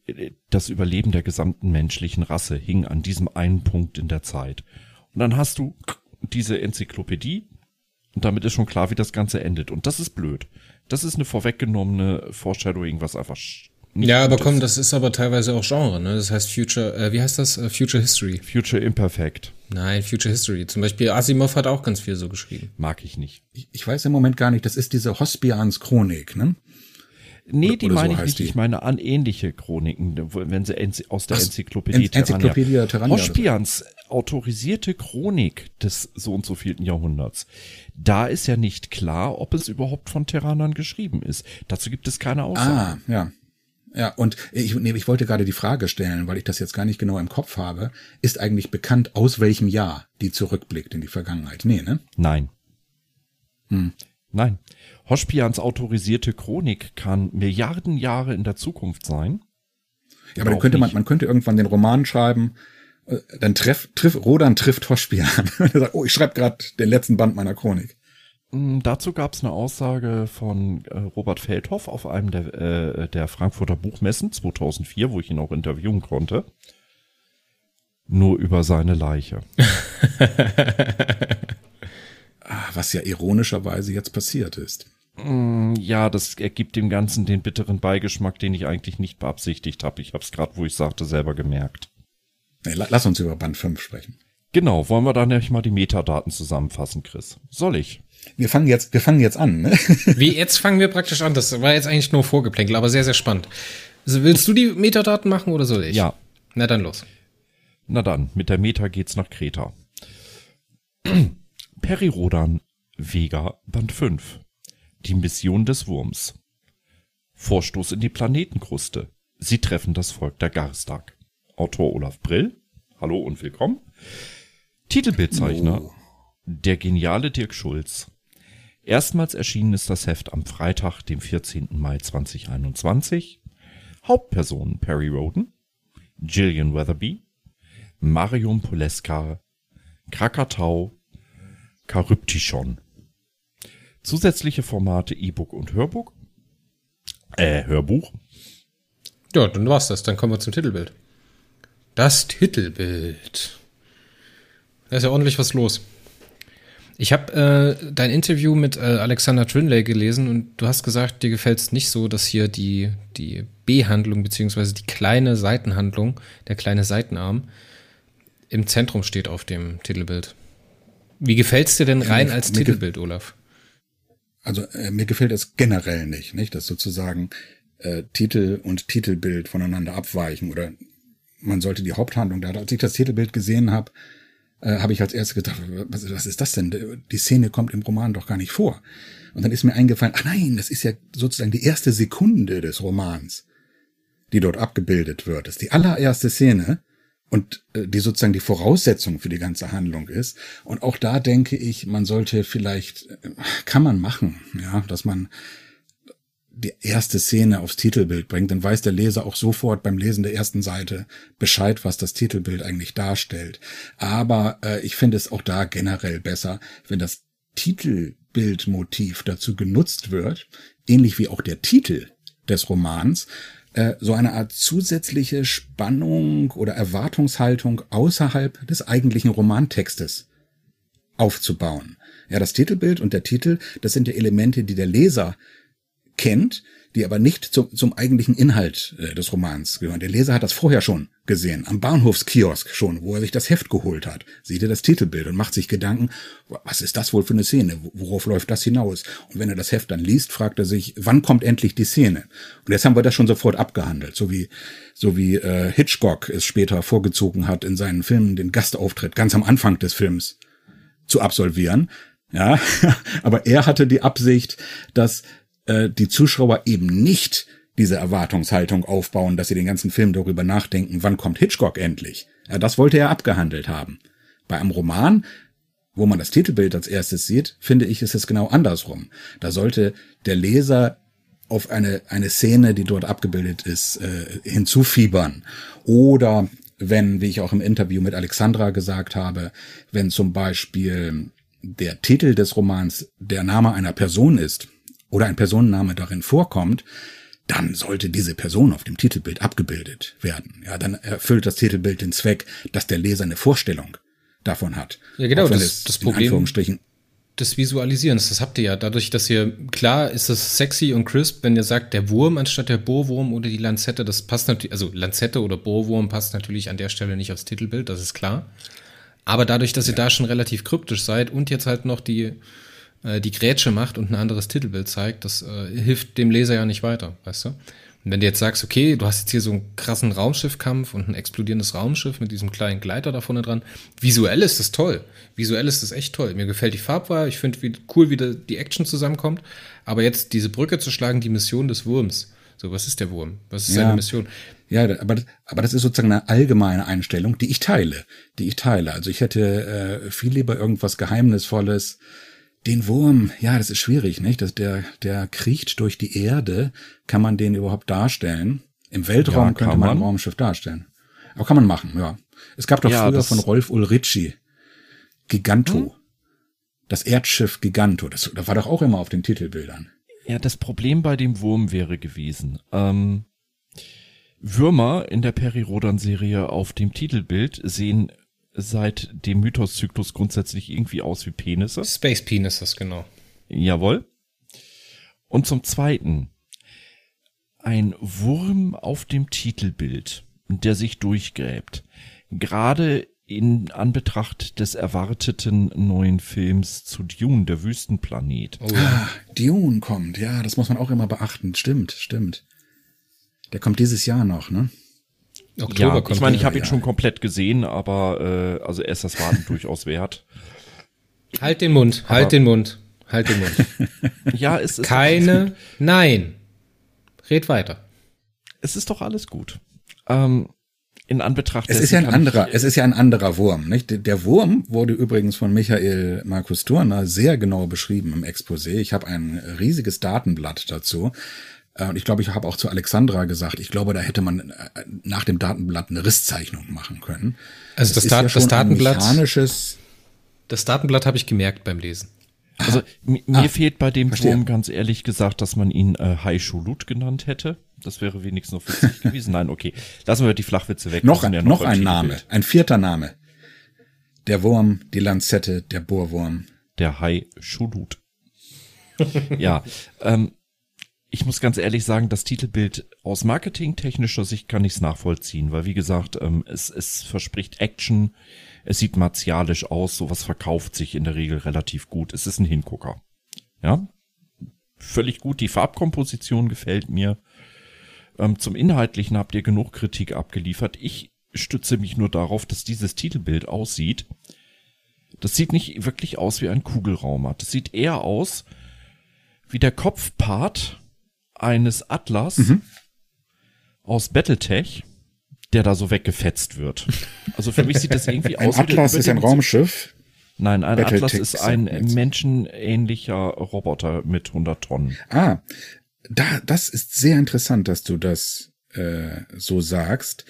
das Überleben der gesamten menschlichen Rasse hing an diesem einen Punkt in der Zeit. Und dann hast du diese Enzyklopädie und damit ist schon klar, wie das Ganze endet. Und das ist blöd. Das ist eine vorweggenommene Foreshadowing, was einfach ja, aber komm, das ist aber teilweise auch Genre, ne? Das heißt Future, äh, wie heißt das? Uh, Future History. Future Imperfect. Nein, Future History. Zum Beispiel Asimov hat auch ganz viel so geschrieben. Mag ich nicht. Ich, ich weiß im Moment gar nicht, das ist diese Hospians Chronik, ne? Nee, die meine so ich nicht. Die. Ich meine an ähnliche Chroniken, wenn sie aus der Enzyklopädie en Enzyklopädie Terrania. Hospians autorisierte Chronik des so und so vielten Jahrhunderts. Da ist ja nicht klar, ob es überhaupt von Terranern geschrieben ist. Dazu gibt es keine Aussage. Ah, ja. Ja, und ich, nee, ich wollte gerade die Frage stellen, weil ich das jetzt gar nicht genau im Kopf habe. Ist eigentlich bekannt, aus welchem Jahr die zurückblickt in die Vergangenheit? Nee, ne? Nein. Hm. Nein. Hospians autorisierte Chronik kann Milliarden Jahre in der Zukunft sein. Ja, aber dann könnte man, man könnte irgendwann den Roman schreiben, äh, dann treff, triff, Rodan trifft Hospian. *laughs* sagt, oh, ich schreibe gerade den letzten Band meiner Chronik. Mm, dazu gab es eine Aussage von äh, Robert Feldhoff auf einem der, äh, der Frankfurter Buchmessen 2004, wo ich ihn auch interviewen konnte. Nur über seine Leiche. *laughs* Ah, was ja ironischerweise jetzt passiert ist. Mm, ja, das ergibt dem Ganzen den bitteren Beigeschmack, den ich eigentlich nicht beabsichtigt habe. Ich habe es gerade, wo ich sagte, selber gemerkt. Nee, lass uns über Band 5 sprechen. Genau, wollen wir dann nämlich mal die Metadaten zusammenfassen, Chris? Soll ich? Wir fangen jetzt, wir fangen jetzt an, ne? *laughs* Wie, jetzt fangen wir praktisch an. Das war jetzt eigentlich nur Vorgeplänkel, aber sehr, sehr spannend. Also willst du die Metadaten machen oder soll ich? Ja. Na dann los. Na dann, mit der Meta geht's nach Kreta. *clears throat* Perirodan, Vega, Band 5. Die Mission des Wurms. Vorstoß in die Planetenkruste. Sie treffen das Volk der Garstag. Autor Olaf Brill. Hallo und willkommen. Titelbildzeichner. Oh. Der geniale Dirk Schulz. Erstmals erschienen ist das Heft am Freitag, dem 14. Mai 2021. Hauptpersonen Perry Roden, Gillian Weatherby, Marion Poleska, Krakatau, Charybdishon. Zusätzliche Formate E-Book und Hörbuch. Äh, Hörbuch. Ja, dann war's das. Dann kommen wir zum Titelbild. Das Titelbild. Da ist ja ordentlich was los. Ich habe äh, dein Interview mit äh, Alexander Trinley gelesen und du hast gesagt, dir gefällt es nicht so, dass hier die, die B-Handlung beziehungsweise die kleine Seitenhandlung, der kleine Seitenarm, im Zentrum steht auf dem Titelbild. Wie gefällt es dir denn rein als Titelbild, Olaf? Also äh, mir gefällt es generell nicht, nicht, dass sozusagen äh, Titel und Titelbild voneinander abweichen oder man sollte die Haupthandlung, da als ich das Titelbild gesehen habe, äh, habe ich als erstes gedacht, was, was ist das denn? Die Szene kommt im Roman doch gar nicht vor. Und dann ist mir eingefallen, ach nein, das ist ja sozusagen die erste Sekunde des Romans, die dort abgebildet wird. Das ist die allererste Szene und äh, die sozusagen die Voraussetzung für die ganze Handlung ist. Und auch da denke ich, man sollte vielleicht, äh, kann man machen, ja, dass man die erste Szene aufs Titelbild bringt, dann weiß der Leser auch sofort beim Lesen der ersten Seite Bescheid, was das Titelbild eigentlich darstellt. Aber äh, ich finde es auch da generell besser, wenn das Titelbildmotiv dazu genutzt wird, ähnlich wie auch der Titel des Romans, äh, so eine Art zusätzliche Spannung oder Erwartungshaltung außerhalb des eigentlichen Romantextes aufzubauen. Ja, das Titelbild und der Titel, das sind ja Elemente, die der Leser kennt, die aber nicht zum, zum eigentlichen Inhalt äh, des Romans gehören. Der Leser hat das vorher schon gesehen, am Bahnhofskiosk schon, wo er sich das Heft geholt hat. Sieht er das Titelbild und macht sich Gedanken, was ist das wohl für eine Szene? Worauf läuft das hinaus? Und wenn er das Heft dann liest, fragt er sich, wann kommt endlich die Szene? Und jetzt haben wir das schon sofort abgehandelt, so wie, so wie äh, Hitchcock es später vorgezogen hat, in seinen Filmen den Gastauftritt ganz am Anfang des Films zu absolvieren. Ja, *laughs* aber er hatte die Absicht, dass äh, die Zuschauer eben nicht diese Erwartungshaltung aufbauen, dass sie den ganzen Film darüber nachdenken, wann kommt Hitchcock endlich. Ja, das wollte er abgehandelt haben. Bei einem Roman, wo man das Titelbild als erstes sieht, finde ich, ist es genau andersrum. Da sollte der Leser auf eine, eine Szene, die dort abgebildet ist, äh, hinzufiebern. Oder wenn, wie ich auch im Interview mit Alexandra gesagt habe, wenn zum Beispiel der Titel des Romans der Name einer Person ist, oder ein Personenname darin vorkommt, dann sollte diese Person auf dem Titelbild abgebildet werden. Ja, dann erfüllt das Titelbild den Zweck, dass der Leser eine Vorstellung davon hat. Ja, genau, das, das Problem. des Visualisierens. Das habt ihr ja. Dadurch, dass ihr, klar ist es sexy und crisp, wenn ihr sagt, der Wurm anstatt der Bohrwurm oder die Lanzette, das passt natürlich, also Lanzette oder Bohrwurm passt natürlich an der Stelle nicht aufs Titelbild, das ist klar. Aber dadurch, dass ihr da schon relativ kryptisch seid und jetzt halt noch die, äh, die Grätsche macht und ein anderes Titelbild zeigt, das äh, hilft dem Leser ja nicht weiter, weißt du? Und wenn du jetzt sagst, okay, du hast jetzt hier so einen krassen Raumschiffkampf und ein explodierendes Raumschiff mit diesem kleinen Gleiter da vorne dran, visuell ist das toll. Visuell ist das echt toll. Mir gefällt die Farbwahl, ich finde wie, cool, wie die Action zusammenkommt. Aber jetzt diese Brücke zu schlagen, die Mission des Wurms. So, was ist der Wurm? Was ist Ja. seine Mission? Ja, aber, das- aber das ist sozusagen eine allgemeine Einstellung, die ich teile. Die ich teile. Also ich hätte äh, viel lieber irgendwas Geheimnisvolles. Den Wurm, ja, das ist schwierig, nicht? Das, der, der kriecht durch die Erde. Kann man den überhaupt darstellen? Im Weltraum Ja, könnte kann man ein man. Raumschiff darstellen. Aber kann man machen, ja. Es gab doch Ja, früher von Rolf Ulritschi Giganto. Hm? Das Erdschiff Giganto. Das, das war doch auch immer auf den Titelbildern. Ja, das Problem bei dem Wurm wäre gewesen. Ähm, Würmer in der Perirodan-Serie auf dem Titelbild sehen seit dem Mythoszyklus grundsätzlich irgendwie aus wie Penisse. Space Penises, genau. Jawohl. Und zum Zweiten, ein Wurm auf dem Titelbild, der sich durchgräbt. Gerade in Anbetracht des erwarteten neuen Films zu Dune, der Wüstenplanet. Oh, ja. Ah, Dune kommt, ja, das muss man auch immer beachten. Stimmt, stimmt. Der kommt dieses Jahr noch, ne? Oktober Ja, kommt ich meine, ich habe ihn schon komplett gesehen, aber äh, also er ist das Warten *laughs* durchaus wert. Halt den Mund, halt Aber- den Mund, halt den Mund. *laughs* Ja, es ist Keine, nein. Red weiter. es ist doch alles gut. Ähm, in Anbetracht Es ist ja ein anderer, es ist ja ein anderer Wurm, nicht? Der- Der Wurm wurde übrigens von Michael Markus Turner sehr genau beschrieben im Exposé. Ich habe ein riesiges Datenblatt dazu. Äh, Und ich glaube, ich habe auch zu Alexandra gesagt, ich glaube, da hätte man äh, nach dem Datenblatt eine Risszeichnung machen können. Also das, ist Dat ja schon das Datenblatt, Ein mechanisches, das Datenblatt habe ich gemerkt beim Lesen. Also mi- mir Ah, fehlt bei dem verstehe. Wurm ganz ehrlich gesagt, dass man ihn äh, Hai Shulut genannt hätte. Das wäre wenigstens noch witzig gewesen. Nein, okay. Lassen wir die Flachwitze weg. noch, ja noch beim ein. Name, ein vierter Name. Der Wurm, die Lanzette, der Bohrwurm. Der Hai Shulut. ja, ähm, ich muss ganz ehrlich sagen, das Titelbild aus marketingtechnischer Sicht kann ich es nachvollziehen, weil wie gesagt, ähm, es, es verspricht Action, es sieht martialisch aus, sowas verkauft sich in der Regel relativ gut. Es ist ein Hingucker. Ja, völlig gut. Die Farbkomposition gefällt mir. Ähm, zum Inhaltlichen habt ihr genug Kritik abgeliefert. Ich stütze mich nur darauf, dass dieses Titelbild aussieht. Das sieht nicht wirklich aus wie ein Kugelraumer. Das sieht eher aus wie der Kopfpart eines Atlas aus Battletech, der da so weggefetzt wird. Also für mich sieht das irgendwie Ein aus wie der Atlas ist ein Raumschiff. Nein, ein Battletech Atlas ist ein menschenähnlicher Roboter mit 100 Tonnen. Ah, da, das ist sehr interessant, dass du das äh, so sagst,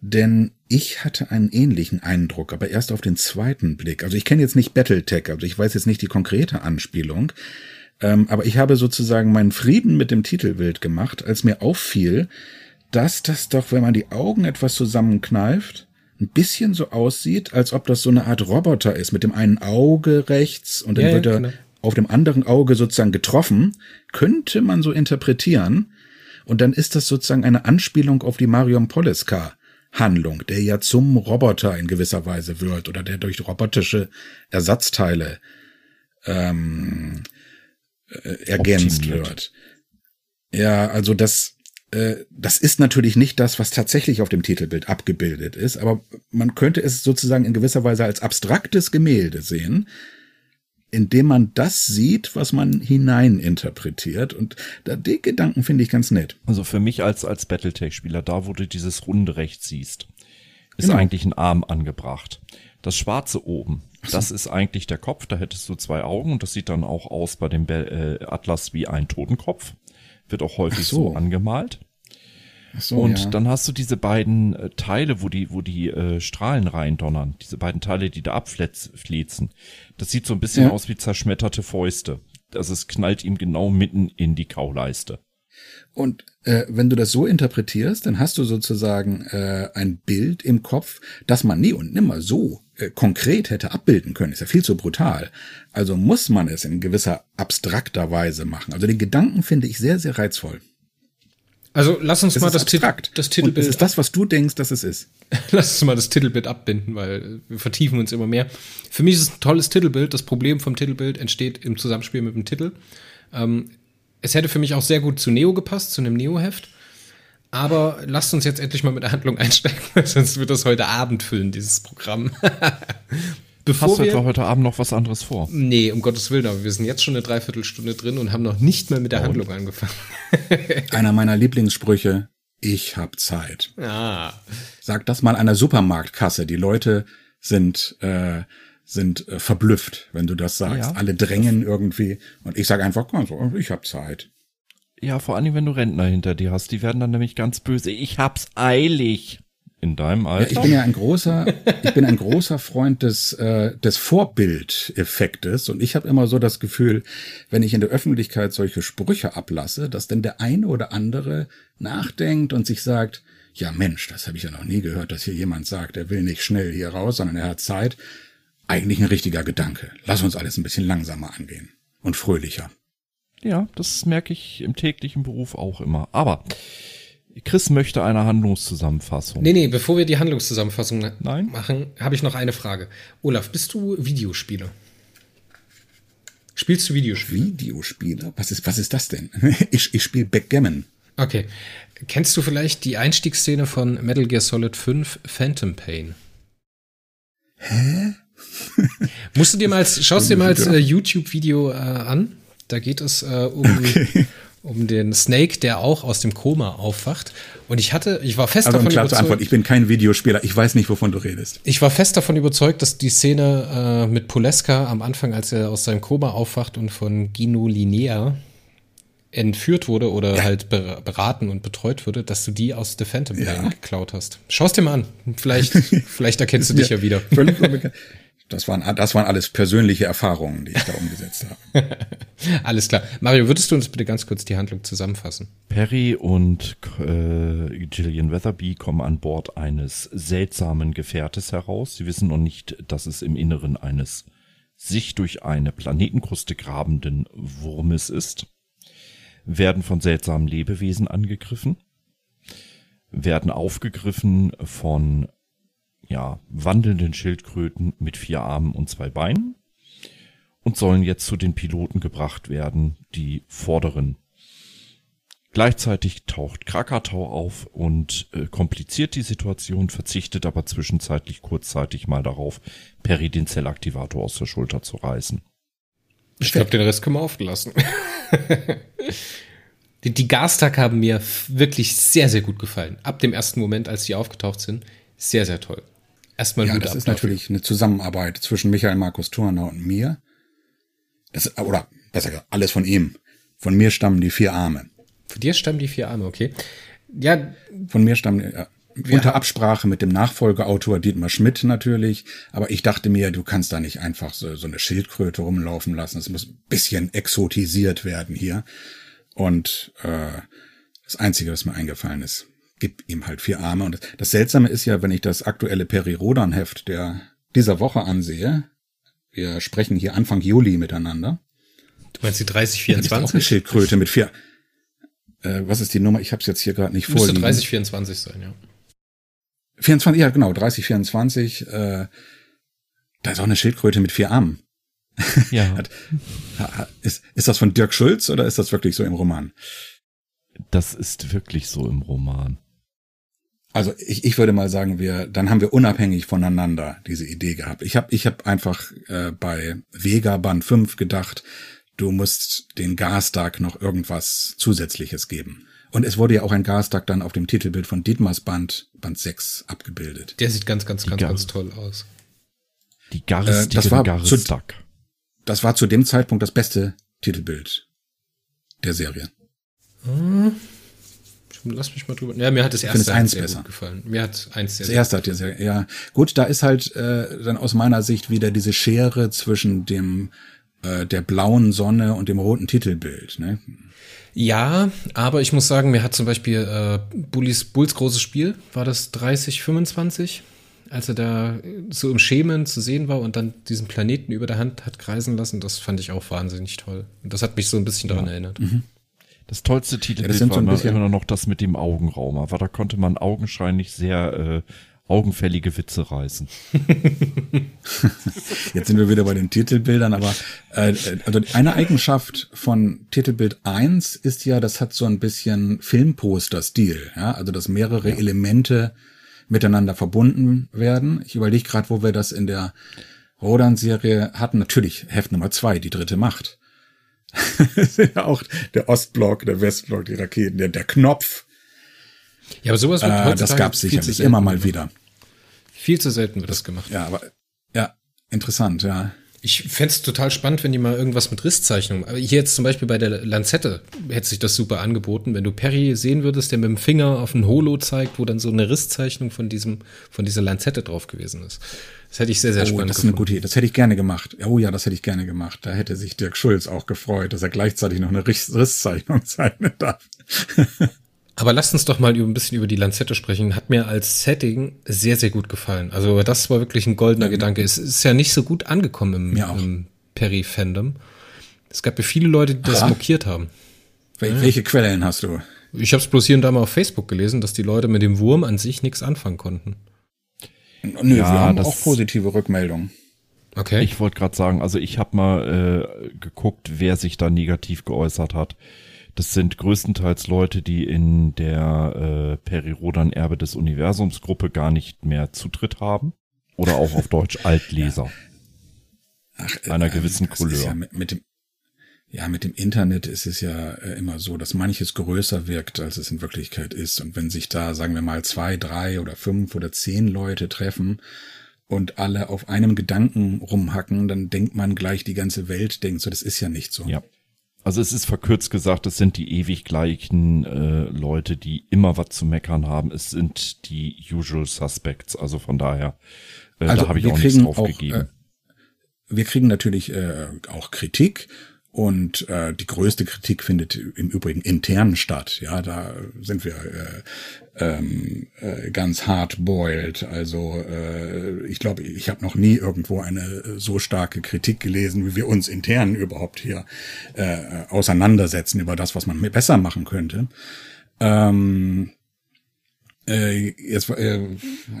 denn ich hatte einen ähnlichen Eindruck, aber erst auf den zweiten Blick. Also ich kenne jetzt nicht Battletech, also ich weiß jetzt nicht die konkrete Anspielung, ähm, aber ich habe sozusagen meinen Frieden mit dem Titelbild gemacht, als mir auffiel, dass das doch, wenn man die Augen etwas zusammenkneift, ein bisschen so aussieht, als ob das so eine Art Roboter ist, mit dem einen Auge rechts und dann Ja, wird er genau. auf dem anderen Auge sozusagen getroffen, könnte man so interpretieren. Und dann ist das sozusagen eine Anspielung auf die Marion Poleska Handlung, der ja zum Roboter in gewisser Weise wird oder der durch robotische Ersatzteile ähm, äh, ergänzt Optimiert. wird. Ja, also das, äh, das ist natürlich nicht das, was tatsächlich auf dem Titelbild abgebildet ist, aber man könnte es sozusagen in gewisser Weise als abstraktes Gemälde sehen, indem man das sieht, was man hineininterpretiert. Und da, den Gedanken finde ich ganz nett. Also für mich als, als Battletech-Spieler, da wo du dieses Runde rechts siehst, ist Genau. eigentlich ein Arm angebracht. Das Schwarze oben, das ist eigentlich der Kopf, da hättest du zwei Augen und das sieht dann auch aus bei dem Be äh, Atlas wie ein Totenkopf. Wird auch häufig so. so. angemalt. So, und ja. dann hast du diese beiden äh, Teile, wo die, wo die äh, Strahlen reindonnern. Diese beiden Teile, die da abfließen. Das sieht so ein bisschen Ja. aus wie zerschmetterte Fäuste. Also es knallt ihm genau mitten in die Kauleiste. Und äh, wenn du das so interpretierst, dann hast du sozusagen äh, ein Bild im Kopf, das man nie und nimmer so äh, konkret hätte abbilden können. Ist ja viel zu brutal. Also muss man es in gewisser abstrakter Weise machen. Also den Gedanken finde ich sehr, sehr reizvoll. Also lass uns Es mal das, Tit das Titelbild. es ist das, was du denkst, dass es ist. *laughs* Lass uns mal das Titelbild abbinden, weil wir vertiefen uns immer mehr. Für mich ist es ein tolles Titelbild. Das Problem vom Titelbild entsteht im Zusammenspiel mit dem Titel. Ähm, es hätte für mich auch sehr gut zu Neo gepasst, zu einem Neo-Heft. Aber lasst uns jetzt endlich mal mit der Handlung einsteigen, *laughs* weil sonst wird das heute Abend füllen, dieses Programm. *laughs* Bevor Hast du etwa heute Abend noch was anderes vor? Nee, um Gottes Willen, aber wir sind jetzt schon eine Dreiviertelstunde drin und haben noch nicht mal mit der Handlung angefangen. *laughs* Einer meiner Lieblingssprüche, ich hab Zeit. Ah. Sag das mal an der Supermarktkasse. Die Leute sind, äh, sind äh, verblüfft, wenn du das sagst. Ja. Alle drängen irgendwie. Und ich sage einfach, komm, so, ich hab Zeit. Ja, vor allem, wenn du Rentner hinter dir hast, die werden dann nämlich ganz böse. Ich hab's eilig. In deinem Ja, Alter? ich bin ja ein großer, ich bin ein großer Freund des, äh, des Vorbildeffektes und ich habe immer so das Gefühl, wenn ich in der Öffentlichkeit solche Sprüche ablasse, dass denn der eine oder andere nachdenkt und sich sagt, ja Mensch, das habe ich ja noch nie gehört, dass hier jemand sagt, er will nicht schnell hier raus, sondern er hat Zeit. Eigentlich ein richtiger Gedanke. Lass uns alles ein bisschen langsamer angehen und fröhlicher. Ja, das merke ich im täglichen Beruf auch immer. Aber Chris möchte eine Handlungszusammenfassung. Nee, nee, bevor wir die Handlungszusammenfassung Nein. machen, habe ich noch eine Frage. Olaf, bist du Videospieler? Spielst du Videospiele? Videospiele? Was ist, was ist das denn? *laughs* Ich, ich spiele Backgammon. Okay. Kennst du vielleicht die Einstiegsszene von Metal Gear Solid 5 Phantom Pain? Hä? Musst du dir mal schaust dir mal als äh, YouTube-Video äh, an. Da geht es äh, um, um den Snake, der auch aus dem Koma aufwacht. Und ich hatte, ich war fest Also davon überzeugt. antworten, ich bin kein Videospieler. Ich weiß nicht, wovon du redest. Ich war fest davon überzeugt, dass die Szene äh, mit Poleska am Anfang, als er aus seinem Koma aufwacht und von Gino Linea entführt wurde oder halt ber- beraten und betreut wurde, dass du die aus The Phantom Ja. geklaut hast. Schau's dir mal an. Vielleicht, *laughs* vielleicht erkennst du dich ja wieder. Völlig unbekannt. Das waren, das waren alles persönliche Erfahrungen, die ich da *laughs* umgesetzt habe. *laughs* Alles klar. Mario, würdest du uns bitte ganz kurz die Handlung zusammenfassen? Perry und äh, Gillian Weatherby kommen an Bord eines seltsamen Gefährtes heraus. Sie wissen noch nicht, dass es im Inneren eines sich durch eine Planetenkruste grabenden Wurmes ist, werden von seltsamen Lebewesen angegriffen, werden aufgegriffen von ja, wandelnden Schildkröten mit vier Armen und zwei Beinen und sollen jetzt zu den Piloten gebracht werden, die vorderen Gleichzeitig taucht Krakatau auf und äh, kompliziert die Situation, verzichtet aber zwischenzeitlich kurzzeitig mal darauf, Perry den Zellaktivator aus der Schulter zu reißen. Ich glaube, den Rest können wir aufgelassen. *laughs* die, die Garstag haben mir wirklich sehr, sehr gut gefallen. Ab dem ersten Moment, als die aufgetaucht sind, sehr, sehr toll. Erstmal Ja, Hut das ab ist dafür. natürlich eine Zusammenarbeit zwischen Michael Markus Turner und mir. Das, oder besser gesagt, alles von ihm. Von mir stammen die vier Arme. Von dir stammen die vier Arme, okay. Ja, Von mir stammen ja, unter Absprache mit dem Nachfolgeautor Dietmar Schmidt natürlich. Aber ich dachte mir, du kannst da nicht einfach so, so eine Schildkröte rumlaufen lassen. Es muss ein bisschen exotisiert werden hier. Und äh, das Einzige, was mir eingefallen ist, gib ihm halt vier Arme. Und das Seltsame ist ja, wenn ich das aktuelle Peri-Rodan-Heft der dieser Woche ansehe, wir sprechen hier Anfang Juli miteinander. du meinst die Da ist auch eine 3024? Schildkröte mit vier. Äh, was ist die Nummer? Ich habe es jetzt hier gerade nicht Müsste vorliegen. 3024 sein, ja. 24, ja genau, 30, 24. Äh, da ist auch eine Schildkröte mit vier Armen. Ja, *laughs* Hat- Ha- ha- Ist, ist das von Dirk Schulz oder ist das wirklich so im Roman? das ist wirklich so im Roman. Also ich, ich würde mal sagen, wir, dann haben wir unabhängig voneinander diese Idee gehabt. Ich habe ich hab einfach äh, bei Vega Band 5 gedacht, du musst den Gasdag noch irgendwas Zusätzliches geben. Und es wurde ja auch ein Gasdag dann auf dem Titelbild von Dietmars Band, Band 6, abgebildet. Der sieht ganz, ganz, ganz, Gar- ganz toll aus. Die garstigen Äh, das war zu- Garstag. Das war zu dem Zeitpunkt das beste Titelbild der Serie. Lass mich mal drüber. Ja, mir hat das erste eins sehr besser. gut gefallen. Mir hat eins sehr, Das erste hat dir sehr, ja. Gut, da ist halt äh, dann aus meiner Sicht wieder diese Schere zwischen dem äh, der blauen Sonne und dem roten Titelbild. Ne? Ja, aber ich muss sagen, mir hat zum Beispiel äh, Bullis, Bulls großes Spiel, war das 30, 25, als er da so im Schemen zu sehen war und dann diesen Planeten über der Hand hat kreisen lassen, das fand ich auch wahnsinnig toll. Und das hat mich so ein bisschen daran erinnert. Mhm. Das tollste Titelbild ja, war so immer noch das mit dem Augenraum, aber da konnte man augenscheinlich sehr äh, augenfällige Witze reißen. *laughs* Jetzt sind wir wieder bei den Titelbildern, aber äh, also eine Eigenschaft von Titelbild 1 ist ja, das hat so ein bisschen Filmposter-Stil, ja, also dass mehrere ja. Elemente miteinander verbunden werden. Ich überlege gerade, wo wir das in der Rodan-Serie hatten. Natürlich Heft Nummer zwei, die dritte Macht. *laughs* auch der Ostblock, der Westblock, die Raketen, der, der Knopf. Ja, aber sowas wird äh, Das gab es sicherlich immer mal wieder. Viel zu selten wird das gemacht. Ja, aber ja, interessant, ja. Ich fände es total spannend, wenn die mal irgendwas mit Risszeichnung. Aber hier jetzt zum Beispiel bei der Lanzette hätte sich das super angeboten, wenn du Perry sehen würdest, der mit dem Finger auf ein Holo zeigt, wo dann so eine Risszeichnung von diesem, von dieser Lanzette drauf gewesen ist. Das hätte ich sehr, sehr oh, spannend das ist eine gute Idee. Das hätte ich gerne gemacht. Oh ja, das hätte ich gerne gemacht. Da hätte sich Dirk Schulz auch gefreut, dass er gleichzeitig noch eine Risszeichnung *laughs* zeichnen darf. Aber lasst uns doch mal über, ein bisschen über die Lanzette sprechen. Hat mir als Setting sehr, sehr gut gefallen. Also das war wirklich ein goldener ja, Gedanke. Es ist ja nicht so gut angekommen im, im Perry-Fandom. Es gab ja viele Leute, die das Aha. mokiert haben. Wel welche Quellen hast du? Ich habe es bloß hier und da mal auf Facebook gelesen, dass die Leute mit dem Wurm an sich nichts anfangen konnten. Nö, ja, wir haben auch positive Rückmeldungen. Okay. Ich wollte gerade sagen, also ich habe mal äh, geguckt, wer sich da negativ geäußert hat. Das sind größtenteils Leute, die in der äh, Peri-Rodan Erbe des Universums Gruppe gar nicht mehr Zutritt haben. Oder auch auf Deutsch *laughs* Altleser. Ach, äh, einer gewissen Couleur. Ja mit, mit, dem, ja, mit dem Internet ist es ja äh, immer so, dass manches größer wirkt, als es in Wirklichkeit ist. Und wenn sich da, sagen wir mal, zwei, drei oder fünf oder zehn Leute treffen und alle auf einem Gedanken rumhacken, dann denkt man gleich, die ganze Welt denkt so, das ist ja nicht so. Ja. Also es ist verkürzt gesagt, es sind die ewig gleichen äh, Leute, die immer was zu meckern haben. Es sind die usual suspects. Also von daher, äh, also da habe ich auch nichts drauf auch, gegeben. Äh, wir kriegen natürlich äh, auch Kritik und äh, die größte Kritik findet im Übrigen intern statt. Ja, da sind wir äh, ähm, äh, ganz hard-boiled. Also äh, ich glaube, ich habe noch nie irgendwo eine äh, so starke Kritik gelesen, wie wir uns intern überhaupt hier äh, auseinandersetzen über das, was man besser machen könnte. Ähm, äh, jetzt äh,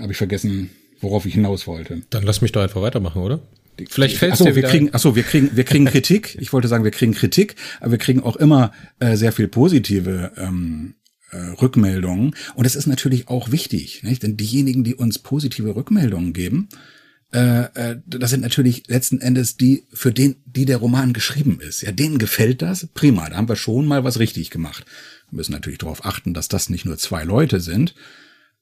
habe ich vergessen, worauf ich hinaus wollte. Dann lass mich doch einfach weitermachen, oder? Vielleicht fällt achso, dir wir kriegen, achso, wir kriegen, wir kriegen Kritik. Ich wollte sagen, wir kriegen Kritik, aber wir kriegen auch immer äh, sehr viel positive ähm, äh, Rückmeldungen. Und das ist natürlich auch wichtig, nicht? denn diejenigen, die uns positive Rückmeldungen geben, äh, äh, das sind natürlich letzten Endes die, für den, die der Roman geschrieben ist. Ja, denen gefällt das, prima, da haben wir schon mal was richtig gemacht. Wir müssen natürlich darauf achten, dass das nicht nur zwei Leute sind.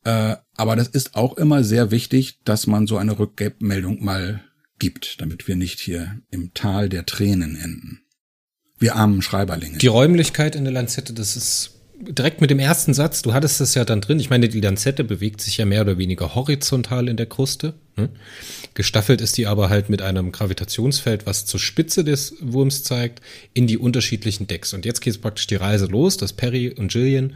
Äh, aber das ist auch immer sehr wichtig, dass man so eine Rückmeldung mal gibt, damit wir nicht hier im Tal der Tränen enden. Wir armen Schreiberlinge. Die Räumlichkeit in der Lanzette, das ist direkt mit dem ersten Satz, du hattest das ja dann drin. Ich meine, die Lanzette bewegt sich ja mehr oder weniger horizontal in der Kruste. Ne? Gestaffelt ist die aber halt mit einem Gravitationsfeld, was zur Spitze des Wurms zeigt, in die unterschiedlichen Decks. Und jetzt geht praktisch die Reise los, dass Perry und Jillian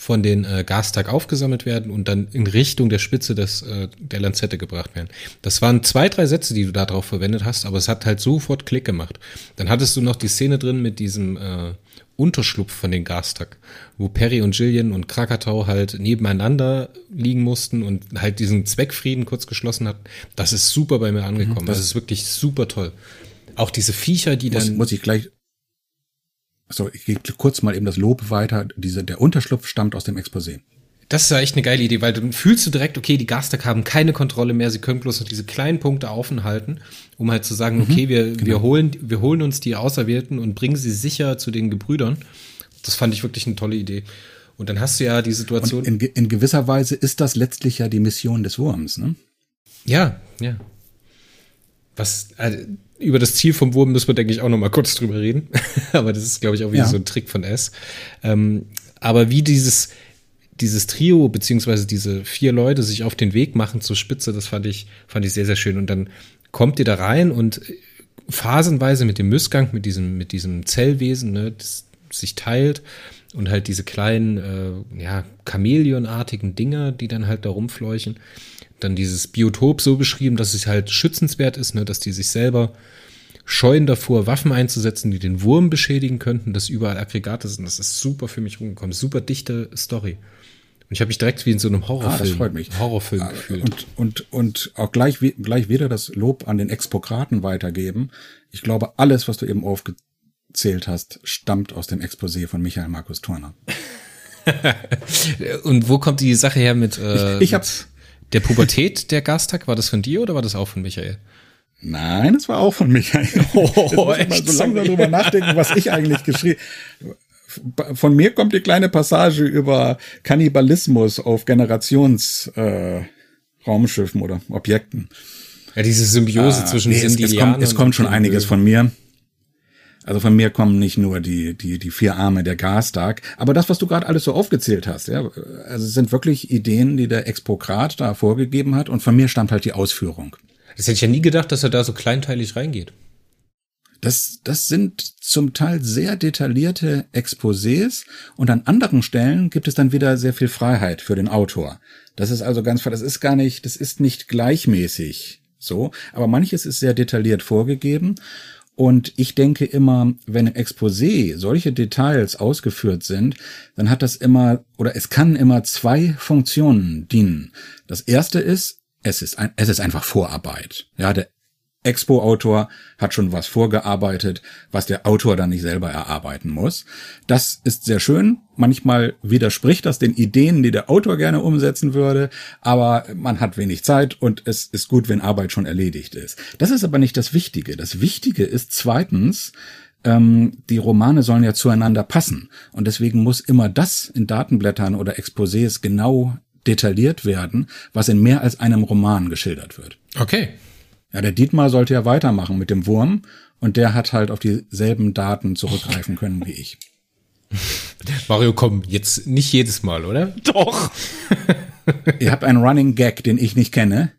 von den äh, Gastag aufgesammelt werden und dann in Richtung der Spitze des, äh, der Lanzette gebracht werden. Das waren zwei, drei Sätze, die du da drauf verwendet hast, aber es hat halt sofort Klick gemacht. Dann hattest du noch die Szene drin mit diesem äh, Unterschlupf von den Gastag, wo Perry und Jillian und Krakatau halt nebeneinander liegen mussten und halt diesen Zweckfrieden kurz geschlossen hat. Das ist super bei mir angekommen. Mhm, das, das ist wirklich super toll. Auch diese Viecher, die muss, dann. Muss ich gleich, so, ich gebe kurz mal eben das Lob weiter. Diese, der Unterschlupf stammt aus dem Exposé. Das ist ja echt eine geile Idee, weil du fühlst du direkt, okay, die Gastak haben keine Kontrolle mehr, sie können bloß noch diese kleinen Punkte offen halten, um halt zu sagen, okay, mhm, wir, genau. wir, holen, wir holen uns die Auserwählten und bringen sie sicher zu den Gebrüdern. Das fand ich wirklich eine tolle Idee. Und dann hast du ja die Situation. In, in, gewisser Weise ist das letztlich ja die Mission des Wurms, ne? Ja, ja. Was, also, über das Ziel vom Wurm müssen wir, denke ich, auch noch mal kurz drüber reden. *laughs* aber das ist, glaube ich, auch wieder ja. so ein Trick von S. Ähm, aber wie dieses, dieses Trio, beziehungsweise diese vier Leute sich auf den Weg machen zur Spitze, das fand ich, fand ich sehr, sehr schön. Und dann kommt ihr da rein und phasenweise mit dem Missgang, mit diesem, mit diesem Zellwesen, ne, das sich teilt und halt diese kleinen, äh, ja, Chamäleonartigen Dinger, die dann halt da rumfleuchen. Dann dieses Biotop so beschrieben, dass es halt schützenswert ist, ne, dass die sich selber scheuen davor, Waffen einzusetzen, die den Wurm beschädigen könnten, dass überall Aggregate sind. Das ist super für mich rumgekommen. Super dichte Story. Und ich habe mich direkt wie in so einem Horrorfilm, ah, das freut mich. Horrorfilm ah, gefühlt. Und, und, und auch gleich, gleich wieder das Lob an den Expokraten weitergeben. Ich glaube, alles, was du eben aufgezählt hast, stammt aus dem Exposé von Michael Markus Turner. *laughs* und wo kommt die Sache her mit, äh, ich, ich hab's. Der Pubertät, der Gasttag? War das von dir oder war das auch von Michael? Nein, es war auch von Michael. *laughs* Oh, Jetzt muss ich mal so langsam drüber nachdenken, was ich eigentlich geschrieben von mir kommt die kleine Passage über Kannibalismus auf Generations äh, oder Objekten. Ja, diese Symbiose ah, zwischen nee, es, es kommt, es kommt schon einiges von mir. Also von mir kommen nicht nur die, die, die vier Arme der Gastark, aber das, was du gerade alles so aufgezählt hast, ja, also es sind wirklich Ideen, die der Expokrat da vorgegeben hat und von mir stammt halt die Ausführung. Das hätte ich ja nie gedacht, dass er da so kleinteilig reingeht. Das, das sind zum Teil sehr detaillierte Exposés und an anderen Stellen gibt es dann wieder sehr viel Freiheit für den Autor. Das ist also ganz, das ist gar nicht, das ist nicht gleichmäßig so, aber manches ist sehr detailliert vorgegeben und ich denke immer, wenn im Exposé solche Details ausgeführt sind, dann hat das immer oder es kann immer zwei Funktionen dienen. Das erste ist, es ist, ein, es ist einfach Vorarbeit. Ja, der Expo-Autor hat schon was vorgearbeitet, was der Autor dann nicht selber erarbeiten muss. Das ist sehr schön. Manchmal widerspricht das den Ideen, die der Autor gerne umsetzen würde, aber man hat wenig Zeit und es ist gut, wenn Arbeit schon erledigt ist. Das ist aber nicht das Wichtige. Das Wichtige ist zweitens, ähm, die Romane sollen ja zueinander passen und deswegen muss immer das in Datenblättern oder Exposés genau detailliert werden, was in mehr als einem Roman geschildert wird. Okay. Ja, der Dietmar sollte ja weitermachen mit dem Wurm und der hat halt auf dieselben Daten zurückgreifen können wie ich. *laughs* Mario, komm, jetzt nicht jedes Mal, oder? *laughs* Doch. Ihr habt einen Running Gag, den ich nicht kenne.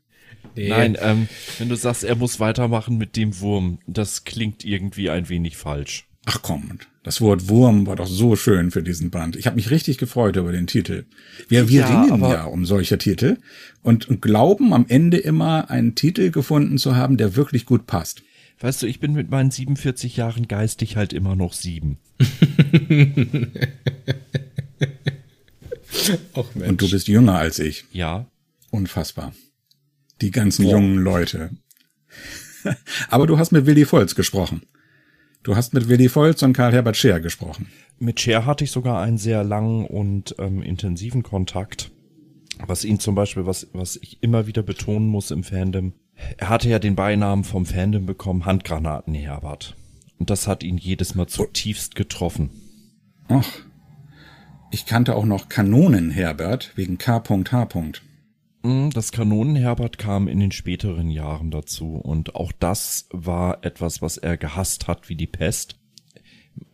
Nee. Nein, ähm, wenn du sagst, er muss weitermachen mit dem Wurm, das klingt irgendwie ein wenig falsch. Ach komm, das Wort Wurm war doch so schön für diesen Band. Ich habe mich richtig gefreut über den Titel. Wir, wir ja, ringen ja um solche Titel und, und glauben am Ende immer einen Titel gefunden zu haben, der wirklich gut passt. Weißt du, ich bin mit meinen 47 Jahren geistig halt immer noch sieben. *laughs* Och, Mensch. Und du bist jünger als ich. Ja. Unfassbar. Die ganzen Boah. jungen Leute. *laughs* Aber du hast mit Willi Volz gesprochen. Du hast mit Willi Volz und Karl-Herbert Scheer gesprochen. Mit Scheer hatte ich sogar einen sehr langen und ähm, intensiven Kontakt. Was ihn zum Beispiel, was, was ich immer wieder betonen muss im Fandom, er hatte ja den Beinamen vom Fandom bekommen, Handgranaten Herbert. Und das hat ihn jedes Mal zutiefst getroffen. Ach. Ich kannte auch noch Kanonen Herbert wegen K.H. Mm, das Kanonenherbert kam in den späteren Jahren dazu und auch das war etwas, was er gehasst hat wie die Pest.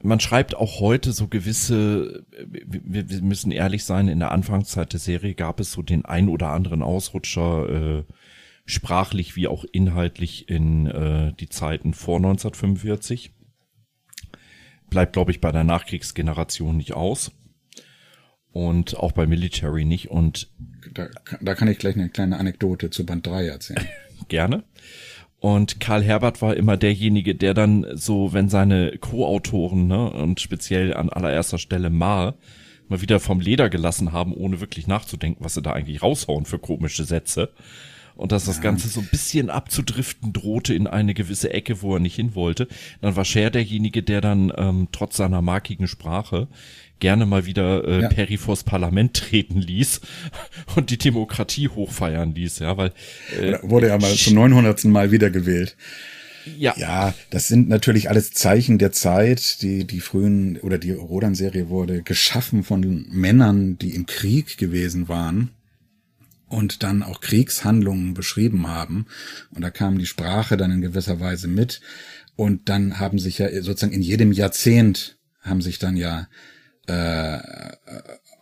Man schreibt auch heute so gewisse, wir, müssen ehrlich sein, in der Anfangszeit der Serie gab es so den ein oder anderen Ausrutscher, äh, sprachlich wie auch inhaltlich in äh, die Zeiten vor 1945. Bleibt, glaube ich, bei der Nachkriegsgeneration nicht aus und auch bei Military nicht. Und da, da kann ich gleich eine kleine Anekdote zu Band 3 erzählen. *laughs* Gerne. Und Karl Herbert war immer derjenige, der dann so, wenn seine Co-Autoren, ne, und speziell an allererster Stelle Mar, mal wieder vom Leder gelassen haben, ohne wirklich nachzudenken, was sie da eigentlich raushauen für komische Sätze. Und dass das Ganze so ein bisschen abzudriften drohte in eine gewisse Ecke, wo er nicht hin wollte. Dann war Cher derjenige, der dann ähm, trotz seiner markigen Sprache gerne mal wieder äh, ja. Perry vors Parlament treten ließ und die Demokratie hochfeiern ließ, ja, weil äh, wurde ja mal zum 900. Mal wiedergewählt. Ja. Ja, das sind natürlich alles Zeichen der Zeit. Die, die frühen oder die Rodan-Serie wurde geschaffen von Männern, die im Krieg gewesen waren und dann auch Kriegshandlungen beschrieben haben. Und da kam die Sprache dann in gewisser Weise mit. Und dann haben sich ja sozusagen in jedem Jahrzehnt haben sich dann ja äh,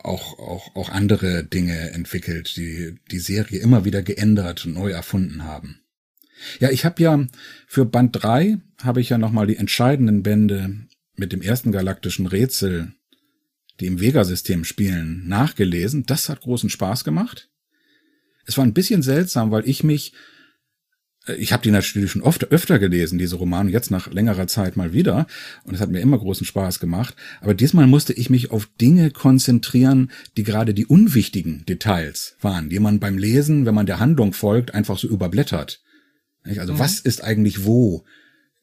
auch, auch, auch andere Dinge entwickelt, die die Serie immer wieder geändert und neu erfunden haben. Ja, ich habe ja für Band 3 habe ich ja nochmal die entscheidenden Bände mit dem ersten galaktischen Rätsel, die im Vega-System spielen, nachgelesen. Das hat großen Spaß gemacht. Es war ein bisschen seltsam, weil ich mich ich habe die natürlich schon oft öfter gelesen, diese Romane, jetzt nach längerer Zeit mal wieder. Und es hat mir immer großen Spaß gemacht. Aber diesmal musste ich mich auf Dinge konzentrieren, die gerade die unwichtigen Details waren, die man beim Lesen, wenn man der Handlung folgt, einfach so überblättert. Also mhm. was ist eigentlich wo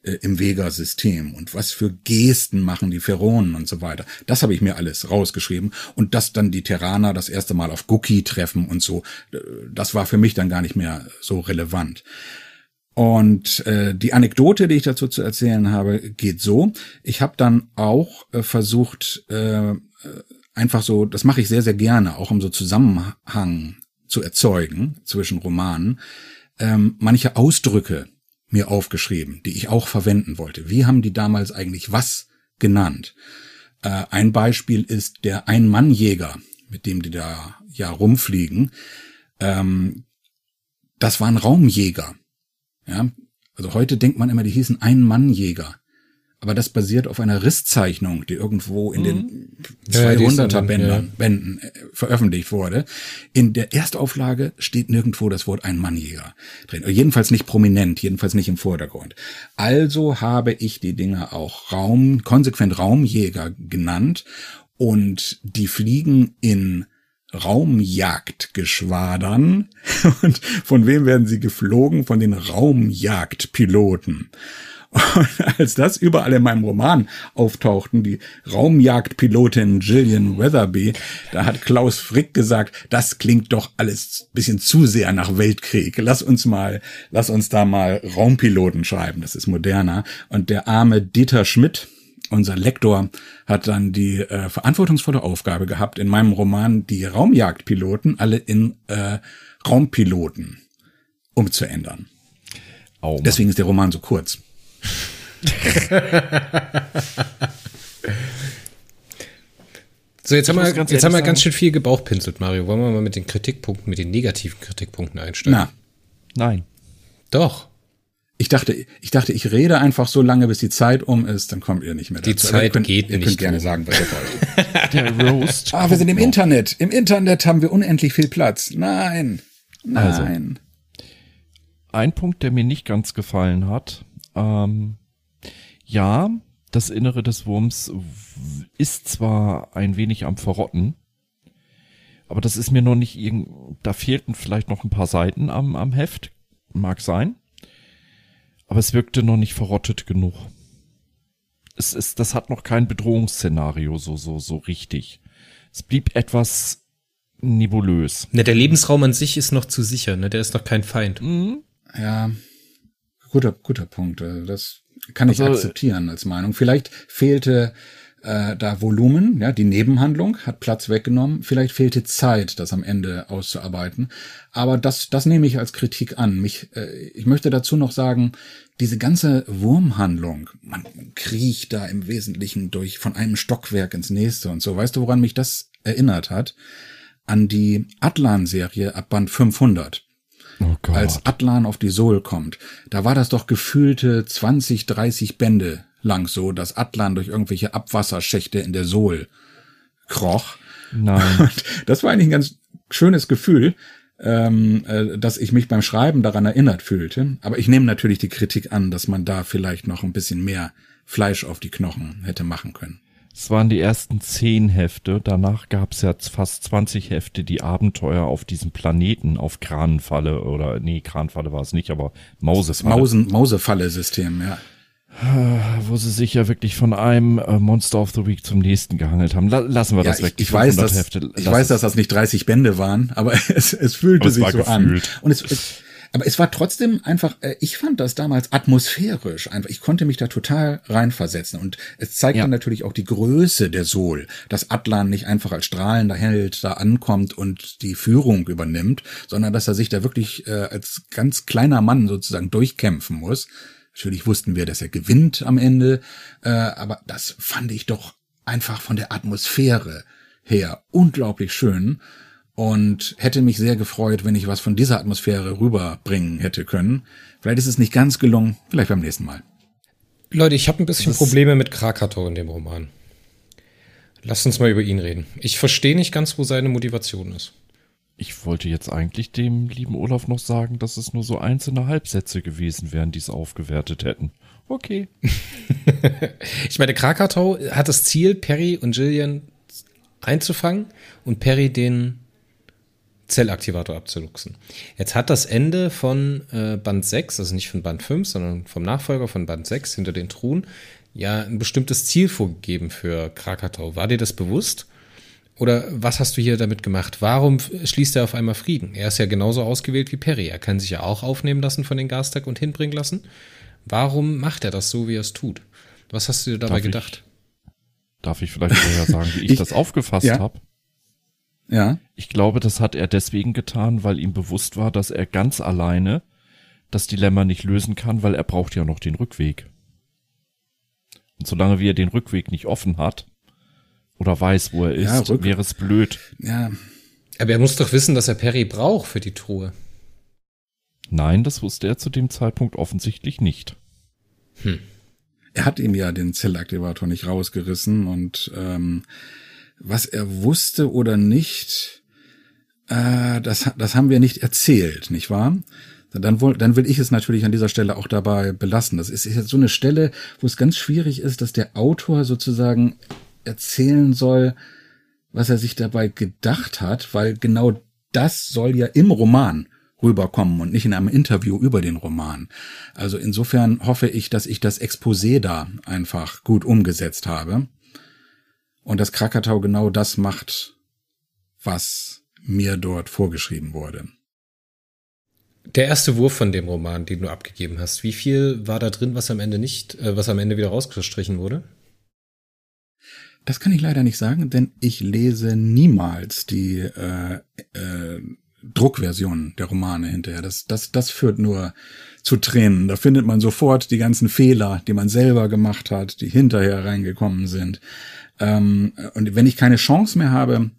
äh, im Vega-System und was für Gesten machen die Pheronen und so weiter. Das habe ich mir alles rausgeschrieben. Und dass dann die Terraner das erste Mal auf Guki treffen und so, äh, das war für mich dann gar nicht mehr so relevant. Und äh, die Anekdote, die ich dazu zu erzählen habe, geht so. Ich habe dann auch äh, versucht, äh, einfach so, das mache ich sehr, sehr gerne, auch um so Zusammenhang zu erzeugen zwischen Romanen, ähm, manche Ausdrücke mir aufgeschrieben, die ich auch verwenden wollte. Wie haben die damals eigentlich was genannt? Äh, ein Beispiel ist der Ein-Mann-Jäger, mit dem die da ja rumfliegen. Ähm, das waren Raumjäger. Ja, also heute denkt man immer, die hießen Ein-Mann-Jäger. Aber das basiert auf einer Risszeichnung, die irgendwo in den 200er ja, Bändern, ja. Bänden äh, veröffentlicht wurde. In der Erstauflage steht nirgendwo das Wort Ein-Mann-Jäger drin. Jedenfalls nicht prominent, jedenfalls nicht im Vordergrund. Also habe ich die Dinge auch Raum, konsequent Raumjäger genannt und die fliegen in Raumjagdgeschwadern. *laughs* Und von wem werden sie geflogen? Von den Raumjagdpiloten. Und als das überall in meinem Roman auftauchten, die Raumjagdpilotin Gillian Weatherby, da hat Klaus Frick gesagt, das klingt doch alles bisschen zu sehr nach Weltkrieg. Lass uns mal, lass uns da mal Raumpiloten schreiben. Das ist moderner. Und der arme Dieter Schmidt, unser Lektor hat dann die äh, verantwortungsvolle Aufgabe gehabt, in meinem Roman die Raumjagdpiloten alle in äh, Raumpiloten umzuändern. Oh Deswegen ist der Roman so kurz. *laughs* so, jetzt haben wir, jetzt haben wir ganz schön viel gebauchpinselt, Mario. Wollen wir mal mit den Kritikpunkten, mit den negativen Kritikpunkten einsteigen? Na. Nein. Doch. Ich dachte, ich dachte, ich rede einfach so lange, bis die Zeit um ist, dann kommt ihr nicht mehr dazu. Die Zeit könnt, geht ihr nicht. Ihr könnt gerne um. sagen, was ihr wollt. *laughs* Der Roast. Ah, wir sind im noch. Internet. Im Internet haben wir unendlich viel Platz. Nein. Also, Nein. Also, ein Punkt, der mir nicht ganz gefallen hat. Ähm, ja, das Innere des Wurms ist zwar ein wenig am Verrotten, aber das ist mir noch nicht irgend, da fehlten vielleicht noch ein paar Seiten am, am Heft. Mag sein. Aber es wirkte noch nicht verrottet genug. Es ist, das hat noch kein Bedrohungsszenario so, so, so richtig. Es blieb etwas nebulös. Ne, der Lebensraum an sich ist noch zu sicher, ne? Der ist noch kein Feind. Mhm. Ja, guter, guter Punkt. Das kann ich also, akzeptieren als Meinung. Vielleicht fehlte äh, da Volumen, ja, die Nebenhandlung hat Platz weggenommen. Vielleicht fehlte Zeit, das am Ende auszuarbeiten. Aber das, das nehme ich als Kritik an. Mich, äh, ich möchte dazu noch sagen, diese ganze Wurmhandlung, man kriecht da im Wesentlichen durch von einem Stockwerk ins nächste und so. Weißt du, woran mich das erinnert hat? An die Atlan-Serie ab Band 500. Oh Als Atlan auf die Sol kommt, da war das doch gefühlte 20, 30 Bände lang so, dass Atlan durch irgendwelche Abwasserschächte in der Sohl kroch. Nein. Und das war eigentlich ein ganz schönes Gefühl, ähm, äh, dass ich mich beim Schreiben daran erinnert fühlte. Aber ich nehme natürlich die Kritik an, dass man da vielleicht noch ein bisschen mehr Fleisch auf die Knochen hätte machen können. Es waren die ersten zehn Hefte. Danach gab es ja fast 20 Hefte, die Abenteuer auf diesem Planeten, auf Kranenfalle oder nee, Kranenfalle war es nicht, aber Mausefalle. Mausen, Mausefalle-System, ja. *sighs* Wo sie sich ja wirklich von einem äh, Monster of the Week zum nächsten gehangelt haben. lassen wir ja, das weg. Ich, ich weiß, dass, Hefte, ich weiß, dass das nicht 30 Bände waren, *laughs* aber es, es fühlte es sich so gefühlt. an. Und es, es, aber es war trotzdem einfach, äh, ich fand das damals atmosphärisch einfach. Ich konnte mich da total reinversetzen. Und es zeigt ja. dann natürlich auch die Größe der Sol, dass Atlan nicht einfach als strahlender Held da ankommt und die Führung übernimmt, sondern dass er sich da wirklich äh, als ganz kleiner Mann sozusagen durchkämpfen muss. Natürlich wussten wir, dass er gewinnt am Ende, äh, aber das fand ich doch einfach von der Atmosphäre her unglaublich schön. und hätte mich sehr gefreut, wenn ich was von dieser Atmosphäre rüberbringen hätte können. Vielleicht ist es nicht ganz gelungen, vielleicht beim nächsten Mal. Leute, ich habe ein bisschen Probleme mit Krakatoa in dem Roman. Lasst uns mal über ihn reden. Ich verstehe nicht ganz, wo seine Motivation ist. Ich wollte jetzt eigentlich dem lieben Olaf noch sagen, dass es nur so einzelne Halbsätze gewesen wären, die es aufgewertet hätten. Okay. *laughs* ich meine, Krakatau hat das Ziel, Perry und Jillian einzufangen und Perry den Zellaktivator abzuluxen. Jetzt hat das Ende von äh, Band 6, also nicht von Band 5, sondern vom Nachfolger von Band 6 hinter den Truhen, ja ein bestimmtes Ziel vorgegeben für Krakatau. War dir das bewusst? Oder was hast du hier damit gemacht? Warum schließt er auf einmal Frieden? Er ist ja genauso ausgewählt wie Perry. Er kann sich ja auch aufnehmen lassen von den Gastag und hinbringen lassen. Warum macht er das so, wie er es tut? Was hast du dir dabei darf gedacht? Ich, darf ich vielleicht vorher *laughs* sagen, wie ich, ich das aufgefasst ja. habe? Ja. Ich glaube, das hat er deswegen getan, weil ihm bewusst war, dass er ganz alleine das Dilemma nicht lösen kann, weil er braucht ja noch den Rückweg. Und solange wie er den Rückweg nicht offen hat oder weiß, wo er ist, ja, wäre es blöd. Ja. Aber er muss doch wissen, dass er Perry braucht für die Truhe. Nein, das wusste er zu dem Zeitpunkt offensichtlich nicht. Hm. Er hat ihm ja den Zellaktivator nicht rausgerissen und ähm, was er wusste oder nicht, äh, das, das haben wir nicht erzählt, nicht wahr? Dann, wohl, dann will ich es natürlich an dieser Stelle auch dabei belassen. Das ist jetzt so eine Stelle, wo es ganz schwierig ist, dass der Autor sozusagen erzählen soll, was er sich dabei gedacht hat, weil genau das soll ja im Roman rüberkommen und nicht in einem Interview über den Roman. Also insofern hoffe ich, dass ich das Exposé da einfach gut umgesetzt habe und dass Krakatau genau das macht, was mir dort vorgeschrieben wurde. Der erste Wurf von dem Roman, den du abgegeben hast, wie viel war da drin, was am Ende nicht, äh, was am Ende wieder rausgestrichen wurde? Das kann ich leider nicht sagen, denn ich lese niemals die äh, äh, Druckversion der Romane hinterher. Das, das, das führt nur zu Tränen. Da findet man sofort die ganzen Fehler, die man selber gemacht hat, die hinterher reingekommen sind. Ähm, und wenn ich keine Chance mehr habe,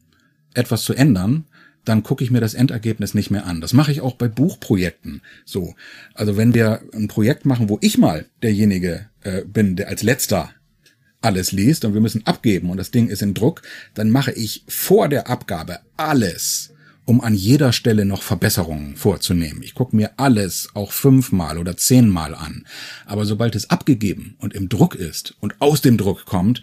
etwas zu ändern, dann gucke ich mir das Endergebnis nicht mehr an. Das mache ich auch bei Buchprojekten so. Also wenn wir ein Projekt machen, wo ich mal derjenige äh, bin, der als letzter alles liest und wir müssen abgeben und das Ding ist in Druck, dann mache ich vor der Abgabe alles, um an jeder Stelle noch Verbesserungen vorzunehmen. Ich gucke mir alles auch fünfmal oder zehnmal an. Aber sobald es abgegeben und im Druck ist und aus dem Druck kommt,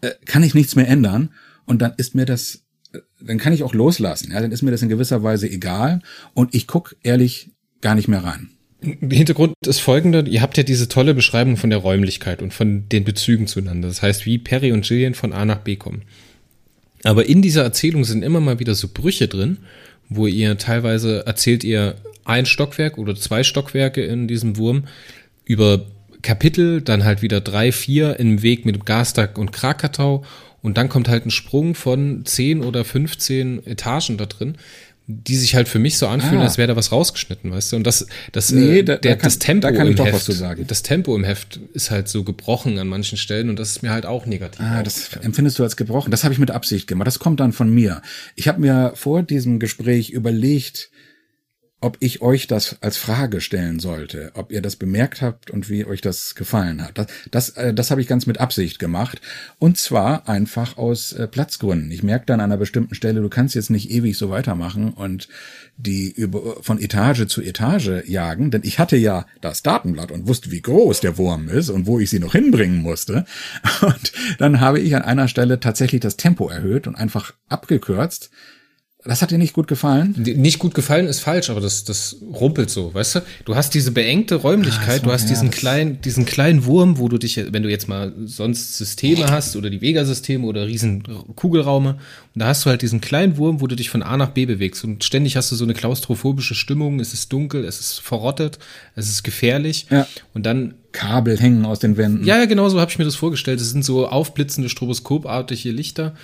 äh, kann ich nichts mehr ändern und dann ist mir das, äh, dann kann ich auch loslassen. Ja, dann ist mir das in gewisser Weise egal und ich guck ehrlich gar nicht mehr rein. Hintergrund ist folgender, ihr habt ja diese tolle Beschreibung von der Räumlichkeit und von den Bezügen zueinander. Das heißt, wie Perry und Gillian von A nach B kommen. Aber in dieser Erzählung sind immer mal wieder so Brüche drin, wo ihr teilweise erzählt ihr ein Stockwerk oder zwei Stockwerke in diesem Wurm über Kapitel, dann halt wieder drei, vier im Weg mit Gastag und Krakatau und dann kommt halt ein Sprung von zehn oder 15 Etagen da drin, die sich halt für mich so anfühlen, ah. als wäre da was rausgeschnitten, weißt du? Und das, das, nee, äh, da, der, da kann, das Tempo da im Heft, das Tempo im Heft ist halt so gebrochen an manchen Stellen und das ist mir halt auch negativ. Ah, das empfindest du als gebrochen. Das habe ich mit Absicht gemacht. Das kommt dann von mir. Ich habe mir vor diesem Gespräch überlegt, ob ich euch das als Frage stellen sollte, ob ihr das bemerkt habt und wie euch das gefallen hat. Das, das, äh, das habe ich ganz mit Absicht gemacht. Und zwar einfach aus äh, Platzgründen. Ich merke dann an einer bestimmten Stelle, du kannst jetzt nicht ewig so weitermachen und die über, von Etage zu Etage jagen, denn ich hatte ja das Datenblatt und wusste, wie groß der Wurm ist und wo ich sie noch hinbringen musste. *laughs* Und dann habe ich an einer Stelle tatsächlich das Tempo erhöht und einfach abgekürzt das hat dir nicht gut gefallen? Nicht gut gefallen ist falsch, aber das, das rumpelt so, weißt du? Du hast diese beengte Räumlichkeit, ah, du hast diesen kleinen, diesen kleinen Wurm, wo du dich, wenn du jetzt mal sonst Systeme hast oder die Vega-Systeme oder riesen Kugelraume, da hast du halt diesen kleinen Wurm, wo du dich von A nach B bewegst und ständig hast du so eine klaustrophobische Stimmung, es ist dunkel, es ist verrottet, es ist gefährlich ja. und dann Kabel hängen aus den Wänden. Ja, ja, genau so habe ich mir das vorgestellt. Es sind so aufblitzende stroboskopartige Lichter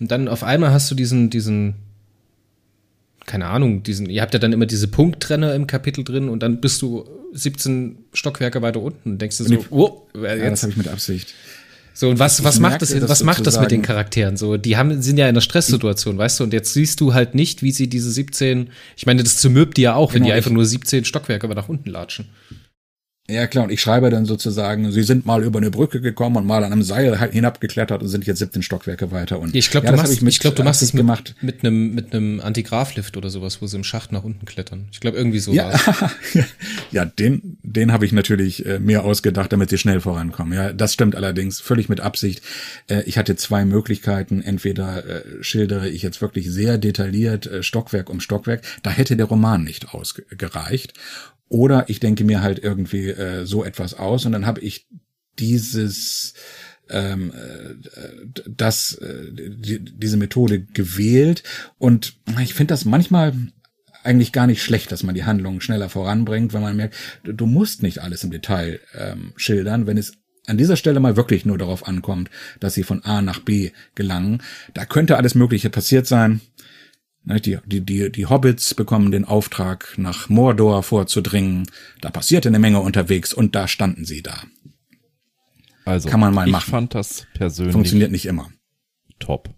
und dann auf einmal hast du diesen, diesen keine Ahnung, diesen, ihr habt ja dann immer diese Punkttrenner im Kapitel drin und dann bist du 17 Stockwerke weiter unten und denkst du so, oh, jetzt. Ja, das habe ich mit Absicht. So, und was, was macht das, merkte, was macht das mit den Charakteren? So, die haben, sind ja in einer Stresssituation, weißt du, und jetzt siehst du halt nicht, wie sie diese 17, ich meine, das zermürbt die ja auch, wenn Genau, die einfach nur 17 Stockwerke nach unten latschen. Ja, klar, und ich schreibe dann sozusagen, sie sind mal über eine Brücke gekommen und mal an einem Seil hinabgeklettert und sind jetzt 17 Stockwerke weiter. Und Ich glaube, ja, du das machst, ich, mit glaub, du machst es mit, gemacht. mit einem, mit einem Antigraflift oder sowas, wo sie im Schacht nach unten klettern. Ich glaube, irgendwie so Ja, *laughs* ja, den, den habe ich natürlich äh, mir ausgedacht, damit sie schnell vorankommen. Ja, das stimmt allerdings völlig mit Absicht. Äh, ich hatte zwei Möglichkeiten. Entweder äh, schildere ich jetzt wirklich sehr detailliert äh, Stockwerk um Stockwerk. Da hätte der Roman nicht ausgereicht. Oder ich denke mir halt irgendwie äh, so etwas aus und dann habe ich dieses ähm, äh, das äh, die, diese Methode gewählt und ich finde das manchmal eigentlich gar nicht schlecht, dass man die Handlung schneller voranbringt, wenn man merkt, du, du musst nicht alles im Detail ähm, schildern, wenn es an dieser Stelle mal wirklich nur darauf ankommt, dass sie von A nach B gelangen. Da könnte alles Mögliche passiert sein. Ne, Die, die, die, die Hobbits bekommen den Auftrag, nach Mordor vorzudringen. Da passierte eine Menge unterwegs und da standen sie da. Also, Kann man mal ich machen. fand das persönlich Funktioniert nicht immer. top.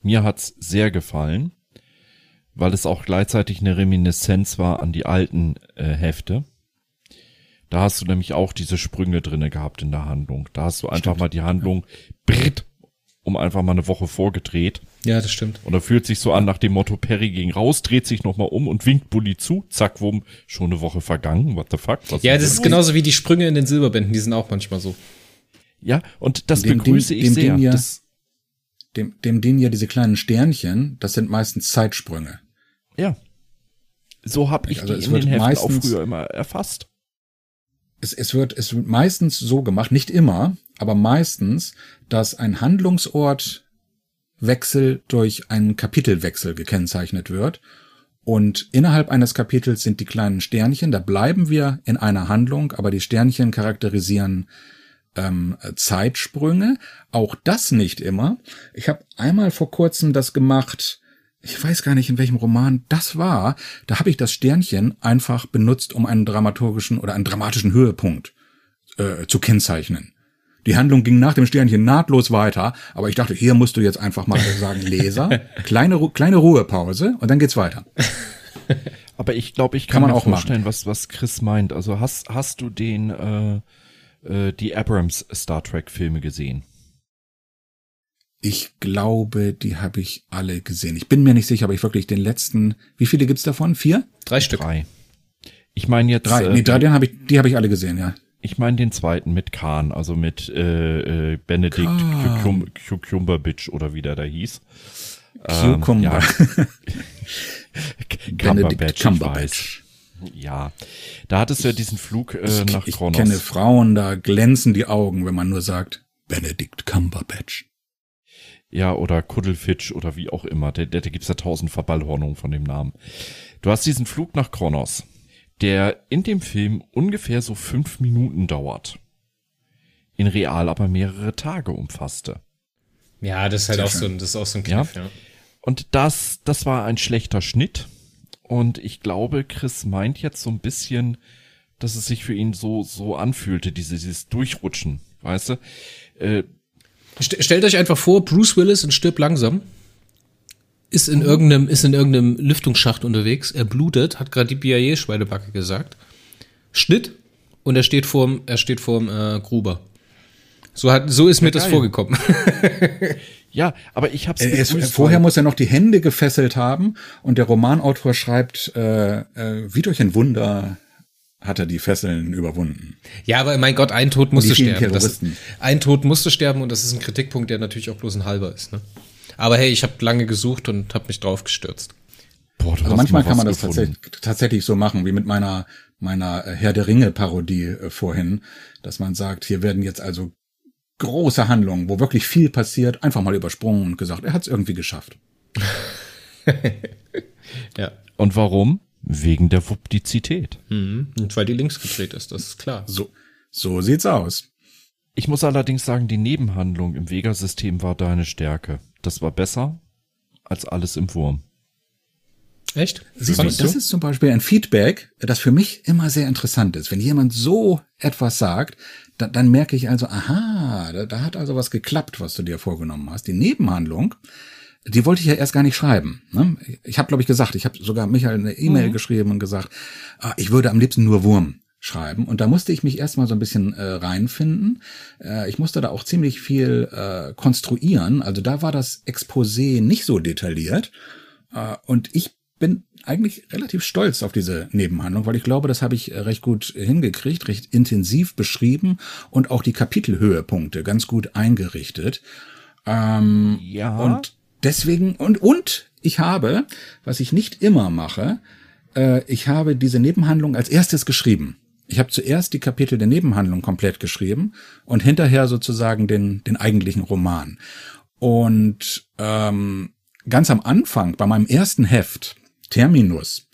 Mir hat's sehr gefallen, weil es auch gleichzeitig eine Reminiszenz war an die alten äh, Hefte. Da hast du nämlich auch diese Sprünge drinne gehabt in der Handlung. Da hast du einfach mal die Handlung britt, um einfach mal eine Woche vorgedreht. Ja, das stimmt. Und da fühlt sich so an nach dem Motto, Perry ging raus, dreht sich nochmal um und winkt Bully zu. Zack, wumm, schon eine Woche vergangen. What the fuck? Was Ja, das ist genauso wie die Sprünge in den Silberbänden, die sind auch manchmal so. Ja, und das Dem- dem- begrüße ich dem sehr. Ding ja- Das, Dem, dem dienen ja diese kleinen Sternchen, das sind meistens Zeitsprünge. ja. So habe ich Also die es in wird den Heften auch meistens- früher immer erfasst. es, es, wird, es wird meistens so gemacht, nicht immer, aber meistens, dass ein Handlungsortwechsel durch einen Kapitelwechsel gekennzeichnet wird. Und innerhalb eines Kapitels sind die kleinen Sternchen, da bleiben wir in einer Handlung, aber die Sternchen charakterisieren ähm, Zeitsprünge. Auch das nicht immer. Ich habe einmal vor kurzem das gemacht, ich weiß gar nicht, in welchem Roman das war. Da habe ich das Sternchen einfach benutzt, um einen dramaturgischen oder einen dramatischen Höhepunkt äh, zu kennzeichnen. Die Handlung ging nach dem Sternchen nahtlos weiter, aber ich dachte, hier musst du jetzt einfach mal sagen, *laughs* Leser, kleine, Ru- kleine Ruhepause und dann geht's weiter. *laughs* Aber ich glaube, ich Kann kann, man mir auch machen. vorstellen, was, was Chris meint. Also hast, hast du den, äh, äh, die Abrams Star Trek Filme gesehen? Ich glaube, die habe ich alle gesehen. Ich bin mir nicht sicher, ob ich wirklich den letzten, wie viele gibt's davon? Vier? Drei Stück. Drei. Ich meine jetzt, Drei. äh, nee, drei, den habe ich, die habe ich alle gesehen, ja. Ich meine den zweiten mit Khan, also mit äh, äh, Benedict Khan. Cucum Cucumberbitch oder wie der da hieß. Ähm, Cucumber. ja. *laughs* Benedict Cumberbatch, ich. Ja, da hattest du ja diesen Flug äh, Ich, nach ich Kronos. kenne Frauen, da glänzen die Augen, wenn man nur sagt, Benedict Cumberbatch. Ja, oder Kuddelfitch oder wie auch immer. Da, da, da gibt's ja tausend Verballhornungen von dem Namen. Du hast diesen Flug nach Kronos, der in dem Film ungefähr so fünf Minuten dauert. In real aber mehrere Tage umfasste. Ja, das ist halt Sehr auch schön. so ein, das ist auch so ein Ja. Kniff, ja. Und das, das war ein schlechter Schnitt. Und ich glaube, Chris meint jetzt so ein bisschen, dass es sich für ihn so, so anfühlte, diese, dieses Durchrutschen, weißt du? Äh, St stellt euch einfach vor, Bruce Willis und stirbt langsam. Ist in irgendeinem, ist in irgendeinem Lüftungsschacht unterwegs. Er blutet, hat gerade die Biaye-Schweinebacke gesagt. Schnitt und er steht vorm, er steht vorm äh, Gruber. So hat, so ist mir das geil. vorgekommen. *laughs* ja, aber ich hab's ist, begrüßt, vorher muss er noch die Hände gefesselt haben und der Romanautor schreibt, äh, äh, wie durch ein Wunder hat er die Fesseln überwunden. Ja, aber mein Gott, ein Tod musste sterben. Das, Terroristen. ein Tod musste sterben und das ist ein Kritikpunkt, der natürlich auch bloß ein halber ist. Ne? Aber hey, ich habe lange gesucht und habe mich drauf gestürzt. Boah, Also manchmal mal kann man das tatsächlich, tatsächlich so machen, wie mit meiner, meiner äh, Herr der Ringe Parodie äh, vorhin, dass man sagt, hier werden jetzt also große Handlungen, wo wirklich viel passiert, einfach mal übersprungen und gesagt, er hat es irgendwie geschafft. *laughs* Ja. Und warum? Wegen der Wuptizität. Mhm. Und weil die links gedreht ist, das ist klar. So, so sieht's aus. Ich muss allerdings sagen, die Nebenhandlung im Vega-System war deine Stärke. Das war besser als alles im Wurm. Echt? Siehst du, das ist zum Beispiel ein Feedback, das für mich immer sehr interessant ist. Wenn jemand so etwas sagt, da, dann merke ich also, aha, da, da hat also was geklappt, was du dir vorgenommen hast. Die Nebenhandlung, die wollte ich ja erst gar nicht schreiben. Ne? Ich habe, glaube ich, gesagt, ich habe sogar Michael eine E-Mail mhm. geschrieben und gesagt, ah, ich würde am liebsten nur Wurm schreiben. Und da musste ich mich erstmal so ein bisschen äh, reinfinden. Äh, ich musste da auch ziemlich viel äh, konstruieren. Also da war das Exposé nicht so detailliert. Äh, und ich bin eigentlich relativ stolz auf diese Nebenhandlung, weil ich glaube, das habe ich äh, recht gut hingekriegt, recht intensiv beschrieben und auch die Kapitelhöhepunkte ganz gut eingerichtet. Ähm, ja. Und deswegen, und, und ich habe, was ich nicht immer mache, äh, ich habe diese Nebenhandlung als erstes geschrieben. Ich habe zuerst die Kapitel der Nebenhandlung komplett geschrieben und hinterher sozusagen den, den eigentlichen Roman. Und ähm, ganz am Anfang, bei meinem ersten Heft, Terminus,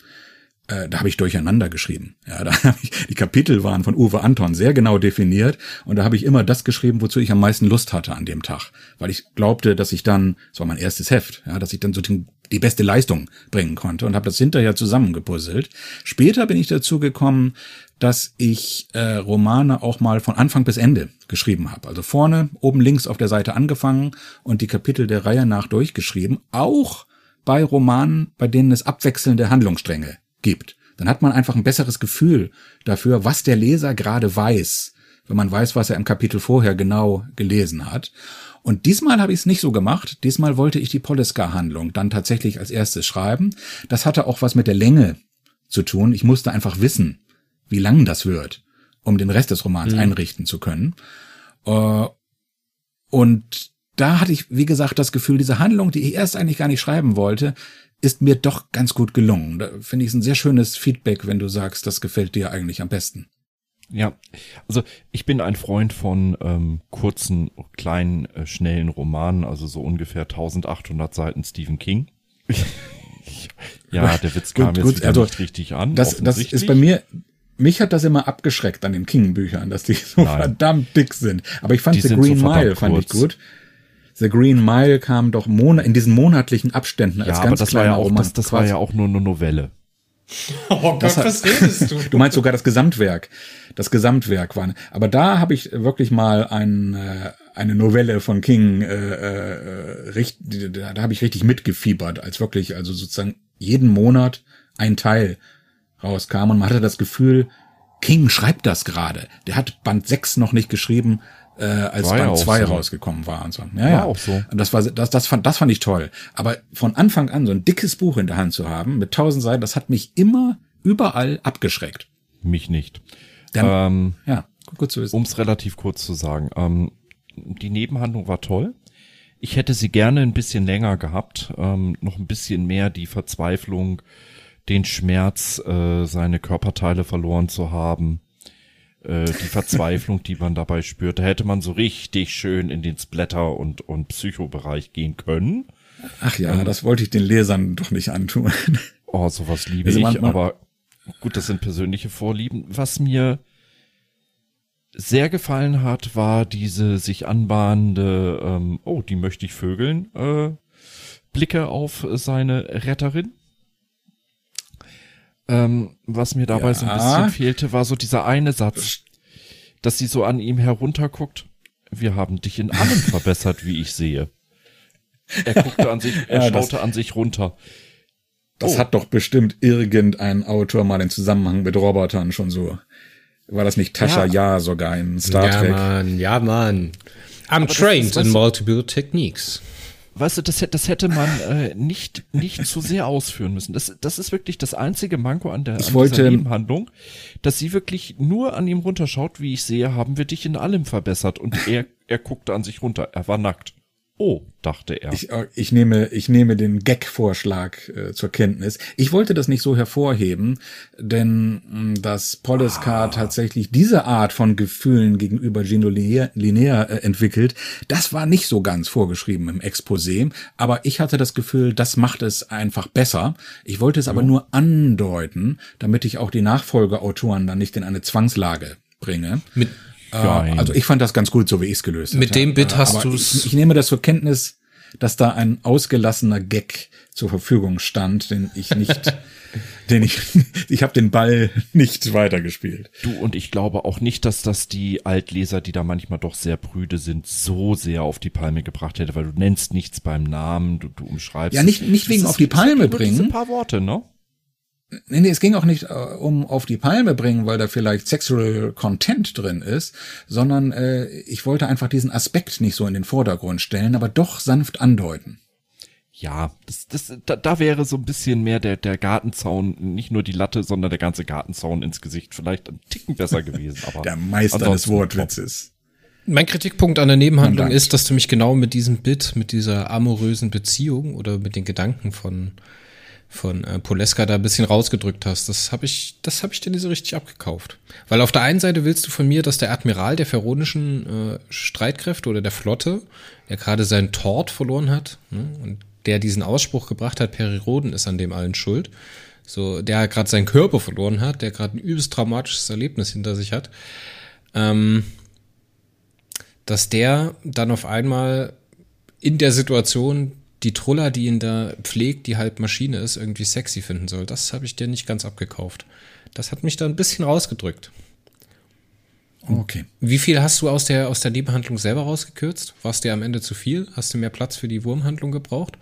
äh, da habe ich durcheinander geschrieben. Ja, da *laughs* hab ich, die Kapitel waren von Uwe Anton sehr genau definiert und da habe ich immer das geschrieben, wozu ich am meisten Lust hatte an dem Tag, weil ich glaubte, dass ich dann, das war mein erstes Heft, ja, dass ich dann so den, die beste Leistung bringen konnte und habe das hinterher zusammengepuzzelt. Später bin ich dazu gekommen, dass ich äh, Romane auch mal von Anfang bis Ende geschrieben habe. Also vorne, oben links auf der Seite angefangen und die Kapitel der Reihe nach durchgeschrieben, auch bei Romanen, bei denen es abwechselnde Handlungsstränge gibt. Dann hat man einfach ein besseres Gefühl dafür, was der Leser gerade weiß, wenn man weiß, was er im Kapitel vorher genau gelesen hat. Und diesmal habe ich es nicht so gemacht. Diesmal wollte ich die Poleska-Handlung dann tatsächlich als erstes schreiben. Das hatte auch was mit der Länge zu tun. Ich musste einfach wissen, wie lang das wird, um den Rest des Romans mhm. einrichten zu können. Äh, und da hatte ich, wie gesagt, das Gefühl, diese Handlung, die ich erst eigentlich gar nicht schreiben wollte, ist mir doch ganz gut gelungen. Da finde ich es ein sehr schönes Feedback, wenn du sagst, das gefällt dir eigentlich am besten. Ja, also ich bin ein Freund von ähm, kurzen, kleinen, äh, schnellen Romanen, also so ungefähr 1800 Seiten Stephen King. *laughs* ja, der Witz kam gut, jetzt gut, also, nicht richtig an. Das, das ist bei mir, mich hat das immer abgeschreckt an den King-Büchern, dass die so Nein. verdammt dick sind. Aber ich fand die The Green so Mile fand ich gut. The Green Mile kam doch Monat, in diesen monatlichen Abständen als ja, ganz aber das war ja auch, das, das war ja auch nur eine Novelle. Oh Gott, hat, was redest du? *laughs* du meinst sogar das Gesamtwerk. Das Gesamtwerk war. Aber da habe ich wirklich mal ein, äh, eine Novelle von King, äh, äh, richt, da, da habe ich richtig mitgefiebert, als wirklich, also sozusagen jeden Monat ein Teil rauskam und man hatte das Gefühl, King schreibt das gerade. Der hat Band 6 noch nicht geschrieben, äh, als war Band 2 so. rausgekommen war und so. Ja, war ja. auch so. Und das war das das fand das fand ich toll, aber von Anfang an so ein dickes Buch in der Hand zu haben mit tausend Seiten, das hat mich immer überall abgeschreckt. Mich nicht. Dann, ähm, ja, gut zu wissen. Um es relativ kurz zu sagen, ähm, die Nebenhandlung war toll. Ich hätte sie gerne ein bisschen länger gehabt, ähm, noch ein bisschen mehr die Verzweiflung, den Schmerz, äh, seine Körperteile verloren zu haben, äh, die *laughs* Verzweiflung, die man dabei spürt. Da hätte man so richtig schön in den Splatter- und, und Psychobereich gehen können. Ach ja, ähm, das wollte ich den Lesern doch nicht antun. *laughs* Oh, sowas liebe also ich, aber gut, das sind persönliche Vorlieben. Was mir sehr gefallen hat, war diese sich anbahnende, ähm, oh, die möchte ich vögeln, äh, Blicke auf seine Retterin. Ähm, was mir dabei ja. so ein bisschen fehlte, war so dieser eine Satz, dass sie so an ihm herunterguckt. Wir haben dich in allem verbessert, wie ich sehe. Er guckte an sich, er *laughs* ja, schaute an sich runter. Das oh. hat doch bestimmt irgendein Autor mal in Zusammenhang mit Robotern schon so. War das nicht Tascha ja, ja sogar in Star ja, Trek? Ja, Mann, ja, Mann. I'm Aber trained in multiple techniques weißt du, das, das hätte man äh, nicht, nicht zu sehr ausführen müssen. Das, das ist wirklich das einzige Manko an der ich an wollte, Nebenhandlung, dass sie wirklich nur an ihm runterschaut, wie ich sehe, haben wir dich in allem verbessert. Und er, er guckte an sich runter. Er war nackt. Oh, dachte er. Ich, äh, ich nehme, ich nehme den Gag-Vorschlag äh, zur Kenntnis. Ich wollte das nicht so hervorheben, denn mh, mm, dass Poleskar ah. tatsächlich diese Art von Gefühlen gegenüber Gino Linear, Linear äh, entwickelt, das war nicht so ganz vorgeschrieben im Exposé, aber ich hatte das Gefühl, das macht es einfach besser. Ich wollte es aber nur andeuten, damit ich auch die Nachfolgeautoren dann nicht in eine Zwangslage bringe. Mit Nein. Also ich fand das ganz gut, so wie ich es gelöst habe. Mit dem Bit hast du es. Ich, ich, nehme das zur Kenntnis, dass da ein ausgelassener Gag zur Verfügung stand, den ich nicht *laughs* den ich, ich habe den Ball nicht weitergespielt. Du und ich glaube auch nicht, dass das die Altleser, die da manchmal doch sehr prüde sind, so sehr auf die Palme gebracht hätte, weil du nennst nichts beim Namen, du, du umschreibst. Ja, nicht, nicht wegen auf die Palme bringen. Ein paar Worte, ne? Nee, nee, es ging auch nicht äh, um auf die Palme bringen, weil da vielleicht Sexual Content drin ist, sondern äh, ich wollte einfach diesen Aspekt nicht so in den Vordergrund stellen, aber doch sanft andeuten. Ja, das, das, da, da wäre so ein bisschen mehr der, der Gartenzaun, nicht nur die Latte, sondern der ganze Gartenzaun ins Gesicht vielleicht ein Ticken besser gewesen. Aber der Meister des Wortwitzes. Mein Kritikpunkt an der Nebenhandlung ist, dass du mich genau mit diesem Bit, mit dieser amorösen Beziehung oder mit den Gedanken von von äh, Poleska da ein bisschen rausgedrückt hast. Das habe ich, das habe ich dir nicht so richtig abgekauft. Weil auf der einen Seite willst du von mir, dass der Admiral der feronischen äh, Streitkräfte oder der Flotte, der gerade seinen Tort verloren hat ne, und der diesen Ausspruch gebracht hat, Periroden ist an dem allen schuld. So, der gerade seinen Körper verloren hat, der gerade ein übelst traumatisches Erlebnis hinter sich hat, ähm, dass der dann auf einmal in der Situation die Truller, die ihn da pflegt, die halb Maschine ist, irgendwie sexy finden soll. Das habe ich dir nicht ganz abgekauft. Das hat mich da ein bisschen rausgedrückt. Okay. Wie viel hast du aus der, aus der Nebenhandlung selber rausgekürzt? War es dir am Ende zu viel? Hast du mehr Platz für die Wurmhandlung gebraucht?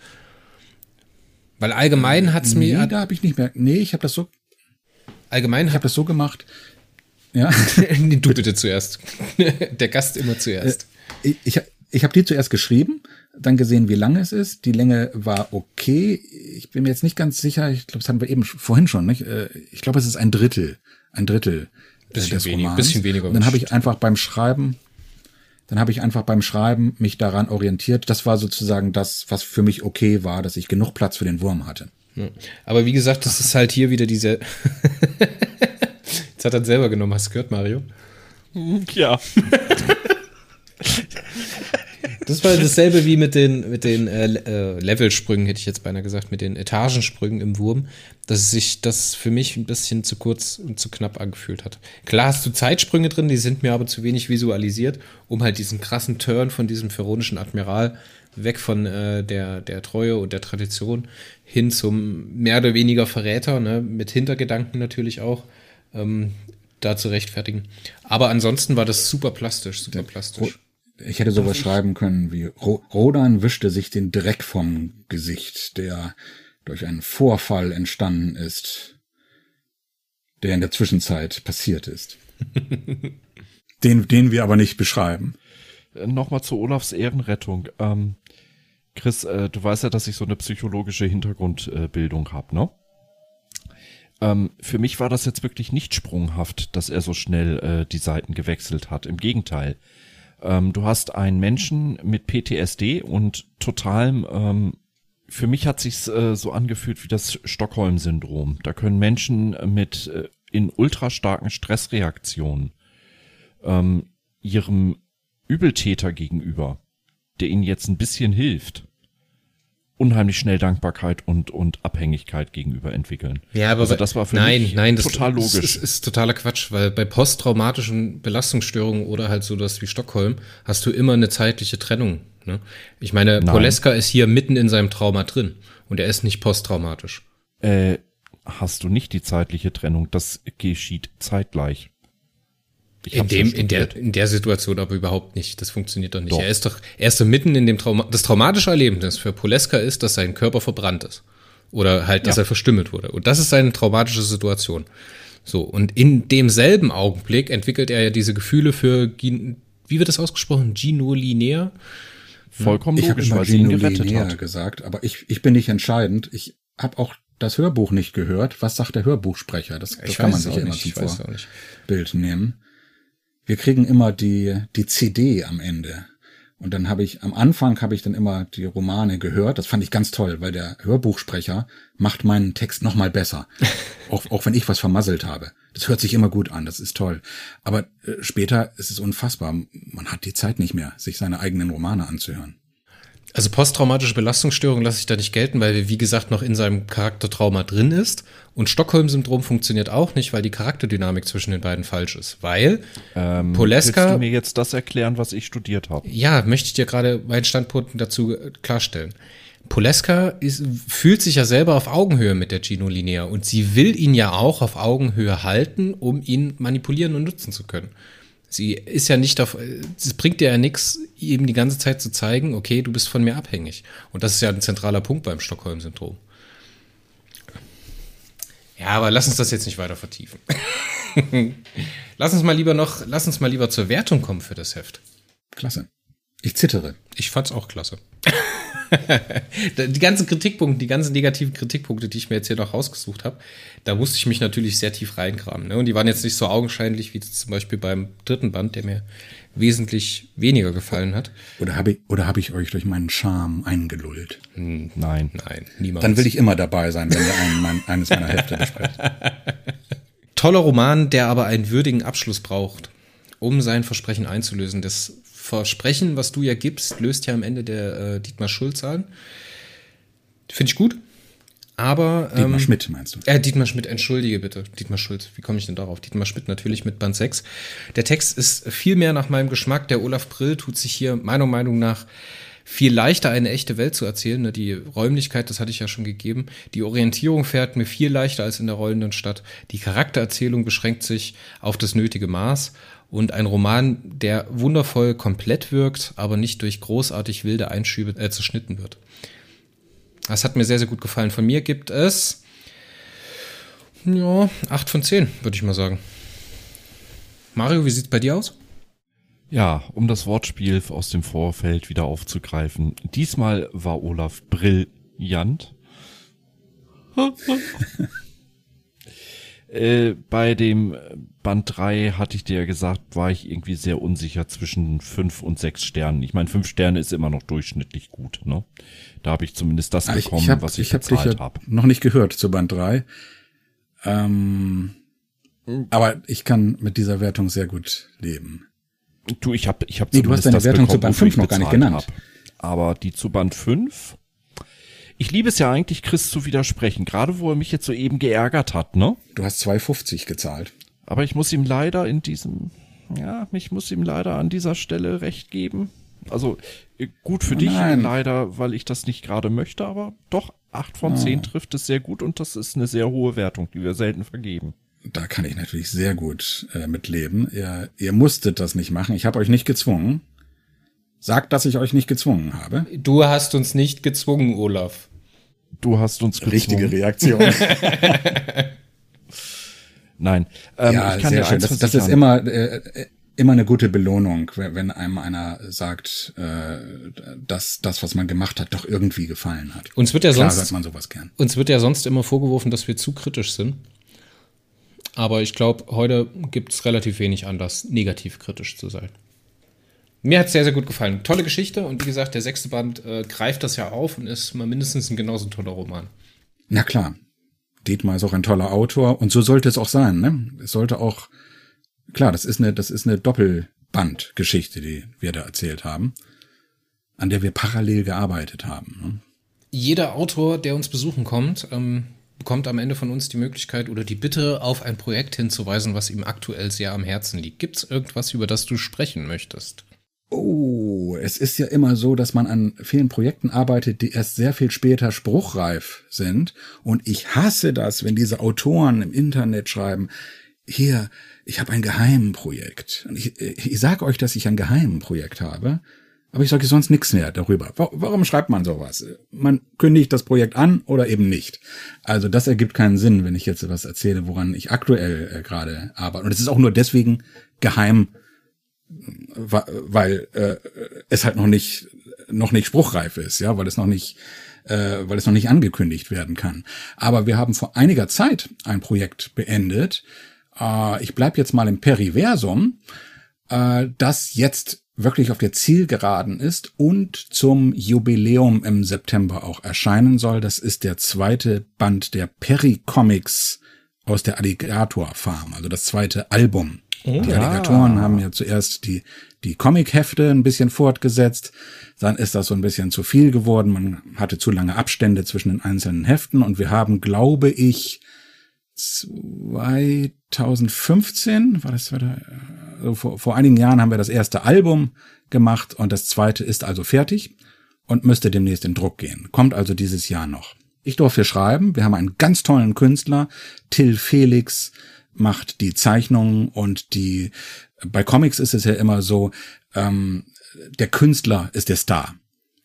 Weil allgemein hat's nee, mir. Nee, da habe ich nicht mehr. Nee, ich habe das so. Allgemein. Ich habe das so gemacht. Ja. *laughs* du bitte zuerst. *laughs* der Gast immer zuerst. Äh, ich, ich, ich habe die zuerst geschrieben dann gesehen, wie lang es ist. Die Länge war okay. Ich bin mir jetzt nicht ganz sicher. Ich glaube, das hatten wir eben vorhin schon. Nicht? Äh, ich glaube, es ist ein Drittel, ein Drittel bisschen des wenig, Romans. Bisschen weniger. Und dann habe ich einfach beim Schreiben, dann habe ich einfach beim Schreiben mich daran orientiert. Das war sozusagen das, was für mich okay war, dass ich genug Platz für den Wurm hatte. Aber wie gesagt, das ist halt hier wieder diese. *laughs* Jetzt hat er selber genommen. Hast du gehört, Mario? Ja. *laughs* Das war dasselbe wie mit den, mit den äh, äh, Levelsprüngen, hätte ich jetzt beinahe gesagt, mit den Etagensprüngen im Wurm, dass sich das für mich ein bisschen zu kurz und zu knapp angefühlt hat. Klar hast du Zeitsprünge drin, die sind mir aber zu wenig visualisiert, um halt diesen krassen Turn von diesem pharaonischen Admiral weg von äh, der, der Treue und der Tradition hin zum mehr oder weniger Verräter, ne, mit Hintergedanken natürlich auch, ähm, da zu rechtfertigen. Aber ansonsten war das super plastisch, super plastisch. Ich hätte sowas schreiben können wie Rodan wischte sich den Dreck vom Gesicht, der durch einen Vorfall entstanden ist, der in der Zwischenzeit passiert ist. *laughs* den, den wir aber nicht beschreiben. Äh, nochmal zu Olafs Ehrenrettung. Ähm, Chris, äh, du weißt ja, dass ich so eine psychologische Hintergrundbildung äh, habe, ne? Ähm, für mich war das jetzt wirklich nicht sprunghaft, dass er so schnell äh, die Seiten gewechselt hat. Im Gegenteil. Ähm, du hast einen Menschen mit PTSD und totalem, ähm, für mich hat sich's äh, so angefühlt wie das Stockholm-Syndrom. Da können Menschen mit äh, in ultra starken Stressreaktionen ähm, ihrem Übeltäter gegenüber, der ihnen jetzt ein bisschen hilft, unheimlich schnell Dankbarkeit und, und Abhängigkeit gegenüber entwickeln. Ja, aber also das war für nein, mich nein, total das, logisch. Das ist, ist totaler Quatsch, weil bei posttraumatischen Belastungsstörungen oder halt so das wie Stockholm hast du immer eine zeitliche Trennung. Ne? Ich meine, nein. Poleska ist hier mitten in seinem Trauma drin und er ist nicht posttraumatisch. Äh, hast du nicht die zeitliche Trennung, das geschieht zeitgleich. In, dem, in, der, in der Situation aber überhaupt nicht. Das funktioniert doch nicht. Doch. Er ist doch, er ist doch mitten in dem Trauma. Das traumatische Erlebnis für Poleska ist, dass sein Körper verbrannt ist. Oder halt, dass ja. er verstümmelt wurde. Und das ist seine traumatische Situation. So. Und in demselben Augenblick entwickelt er ja diese Gefühle für, wie wird das ausgesprochen? Ginolinär? Vollkommen ich logisch, weil sie ihn gerettet hat. gesagt, aber ich, ich bin nicht entscheidend. Ich habe auch das Hörbuch nicht gehört. Was sagt der Hörbuchsprecher? Das, das kann man sich immer zum Vorbild nehmen wir kriegen immer die, die CD am Ende. Und dann habe ich, am Anfang habe ich dann immer die Romane gehört. Das fand ich ganz toll, weil der Hörbuchsprecher macht meinen Text nochmal besser. *laughs* auch, auch wenn ich was vermasselt habe. Das hört sich immer gut an, das ist toll. Aber äh, später ist es unfassbar. Man hat die Zeit nicht mehr, sich seine eigenen Romane anzuhören. Also posttraumatische Belastungsstörung lasse ich da nicht gelten, weil wir, wie gesagt, noch in seinem Charaktertrauma drin ist. Und Stockholm-Syndrom funktioniert auch nicht, weil die Charakterdynamik zwischen den beiden falsch ist. Weil ähm, Poleska. Willst du mir jetzt das erklären, was ich studiert habe? Ja, möchte ich dir gerade meinen Standpunkt dazu klarstellen. Poleska ist, fühlt sich ja selber auf Augenhöhe mit der Gino Linea und sie will ihn ja auch auf Augenhöhe halten, um ihn manipulieren und nutzen zu können. Sie ist ja nicht auf, es bringt dir ja nichts, ihm die ganze Zeit zu zeigen, okay, du bist von mir abhängig. Und das ist ja ein zentraler Punkt beim Stockholm-Syndrom. Ja, aber lass uns das jetzt nicht weiter vertiefen. *laughs* lass uns mal lieber noch, lass uns mal lieber zur Wertung kommen für das Heft. Klasse. Ich zittere. Ich fand's auch klasse. *laughs* die ganzen Kritikpunkte, die ganzen negativen Kritikpunkte, die ich mir jetzt hier noch rausgesucht habe, da musste ich mich natürlich sehr tief reingraben. Ne? Und die waren jetzt nicht so augenscheinlich wie zum Beispiel beim dritten Band, der mir wesentlich weniger gefallen hat. Oder habe ich, oder hab ich euch durch meinen Charme eingelullt? Hm, nein. Nein, niemals. Dann will ich immer dabei sein, wenn ihr einen, mein, eines meiner Hefte besprecht. *laughs* Toller Roman, der aber einen würdigen Abschluss braucht, um sein Versprechen einzulösen. Das Versprechen, was du ja gibst, löst ja am Ende der äh, Dietmar Schulz an. Finde ich gut. Aber. Ähm, Dietmar Schmidt meinst du? Äh, Dietmar Schmidt, entschuldige bitte. Dietmar Schulz, wie komme ich denn darauf? Dietmar Schmidt natürlich mit Band 6. Der Text ist viel mehr nach meinem Geschmack. Der Olaf Brill tut sich hier meiner Meinung nach viel leichter eine echte Welt zu erzählen. Ne? Die Räumlichkeit, das hatte ich ja schon gegeben. Die Orientierung fährt mir viel leichter als in der rollenden Stadt. Die Charaktererzählung beschränkt sich auf das nötige Maß und ein Roman, der wundervoll komplett wirkt, aber nicht durch großartig wilde Einschübe äh, zerschnitten wird. Das hat mir sehr, sehr gut gefallen. Von mir gibt es ja, acht von zehn, würde ich mal sagen. Mario, wie sieht's bei dir aus? Ja, um das Wortspiel aus dem Vorfeld wieder aufzugreifen. Diesmal war Olaf brillant. *laughs* Äh, bei dem Band 3 hatte ich dir ja gesagt, war ich irgendwie sehr unsicher zwischen fünf und sechs Sternen. Ich meine, fünf Sterne ist immer noch durchschnittlich gut, ne? Da habe ich zumindest das ah, bekommen, ich hab, was ich, ich bezahlt habe. Noch nicht gehört zu Band 3. Ähm, aber ich kann mit dieser Wertung sehr gut leben. Du, ich habe ich hab nee, du hast deine Wertung bekommen, zu Band 5 noch gar nicht genannt. Hab. Aber die zu Band 5 ich liebe es ja eigentlich, Chris zu widersprechen, gerade wo er mich jetzt so eben geärgert hat, ne? Du hast 2,50 gezahlt. Aber ich muss ihm leider in diesem, ja, ich muss ihm leider an dieser Stelle recht geben. Also äh, gut für oh dich, leider, weil ich das nicht gerade möchte, aber doch, 8 von 10 oh. trifft es sehr gut und das ist eine sehr hohe Wertung, die wir selten vergeben. Da kann ich natürlich sehr gut äh, mitleben. Ihr, ihr musstet das nicht machen. Ich habe euch nicht gezwungen. Sagt, dass ich euch nicht gezwungen habe. Du hast uns nicht gezwungen, Olaf. Du hast uns gezwungen. Richtige Reaktion. *laughs* Nein. Ähm, ja, ich kann sehr schön. Das, das ist immer, äh, immer eine gute Belohnung, wenn einem einer sagt, äh, dass das, was man gemacht hat, doch irgendwie gefallen hat. Uns wird ja Klar sonst, man sowas gern. Uns wird ja sonst immer vorgeworfen, dass wir zu kritisch sind. Aber ich glaube, heute gibt es relativ wenig Anlass, negativ kritisch zu sein. Mir hat es sehr, sehr gut gefallen. Tolle Geschichte und wie gesagt, der sechste Band äh, greift das ja auf und ist mal mindestens ein genauso toller Roman. Na klar. Dietmar ist auch ein toller Autor und so sollte es auch sein. Ne? Es sollte auch, klar, das ist eine, das ist eine Doppelbandgeschichte, die wir da erzählt haben, an der wir parallel gearbeitet haben. Ne? Jeder Autor, der uns besuchen kommt, ähm, bekommt am Ende von uns die Möglichkeit oder die Bitte, auf ein Projekt hinzuweisen, was ihm aktuell sehr am Herzen liegt. Gibt es irgendwas, über das du sprechen möchtest? Oh, es ist ja immer so, dass man an vielen Projekten arbeitet, die erst sehr viel später spruchreif sind. Und ich hasse das, wenn diese Autoren im Internet schreiben, hier, ich habe ein geheimen Projekt. Und ich, ich sage euch, dass ich ein geheimen Projekt habe, aber ich sage sonst nichts mehr darüber. Warum schreibt man sowas? Man kündigt das Projekt an oder eben nicht. Also das ergibt keinen Sinn, wenn ich jetzt etwas erzähle, woran ich aktuell äh, gerade arbeite. Und es ist auch nur deswegen geheim, weil äh, es halt noch nicht noch nicht spruchreif ist, ja, weil es noch nicht äh, weil es noch nicht angekündigt werden kann. Aber wir haben vor einiger Zeit ein Projekt beendet. Äh, ich bleib jetzt mal im Periversum, äh, das jetzt wirklich auf der Zielgeraden ist und zum Jubiläum im September auch erscheinen soll. Das ist der zweite Band der Peri-Comics aus der Alligator Farm, also das zweite Album Oh, die Alligatoren ja. haben ja zuerst die, die Comic-Hefte ein bisschen fortgesetzt. Dann ist das so ein bisschen zu viel geworden. Man hatte zu lange Abstände zwischen den einzelnen Heften. Und wir haben, glaube ich, 2015, war das, also vor, vor einigen Jahren haben wir das erste Album gemacht und das zweite ist also fertig. und müsste demnächst in Druck gehen. Kommt also dieses Jahr noch. Ich durfte schreiben. Wir haben einen ganz tollen Künstler. Till Felix macht die Zeichnungen und die, bei Comics ist es ja immer so, ähm, der Künstler ist der Star.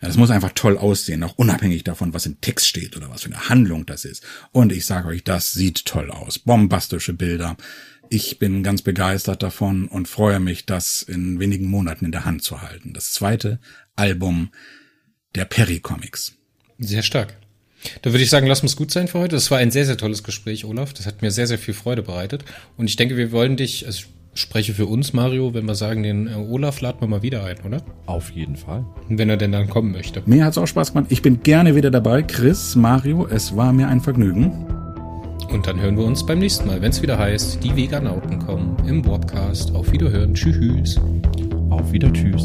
Ja, das muss einfach toll aussehen, auch unabhängig davon, was im Text steht oder was für eine Handlung das ist. Und ich sage euch, das sieht toll aus. Bombastische Bilder. Ich bin ganz begeistert davon und freue mich, das in wenigen Monaten in der Hand zu halten. Das zweite Album der Perry Comics. Sehr stark. Da würde ich sagen, lass uns gut sein für heute. Das war ein sehr, sehr tolles Gespräch, Olaf. Das hat mir sehr, sehr viel Freude bereitet. Und ich denke, wir wollen dich, also spreche für uns, Mario, wenn wir sagen, den äh, Olaf laden wir mal wieder ein, oder? Auf jeden Fall. Wenn er denn dann kommen möchte. Mir hat's auch Spaß gemacht. Ich bin gerne wieder dabei. Chris, Mario, es war mir ein Vergnügen. Und dann hören wir uns beim nächsten Mal, wenn es wieder heißt, die Veganauten kommen im Warpcast. Auf Wiederhören. Tschüss. Auf Wiedertür.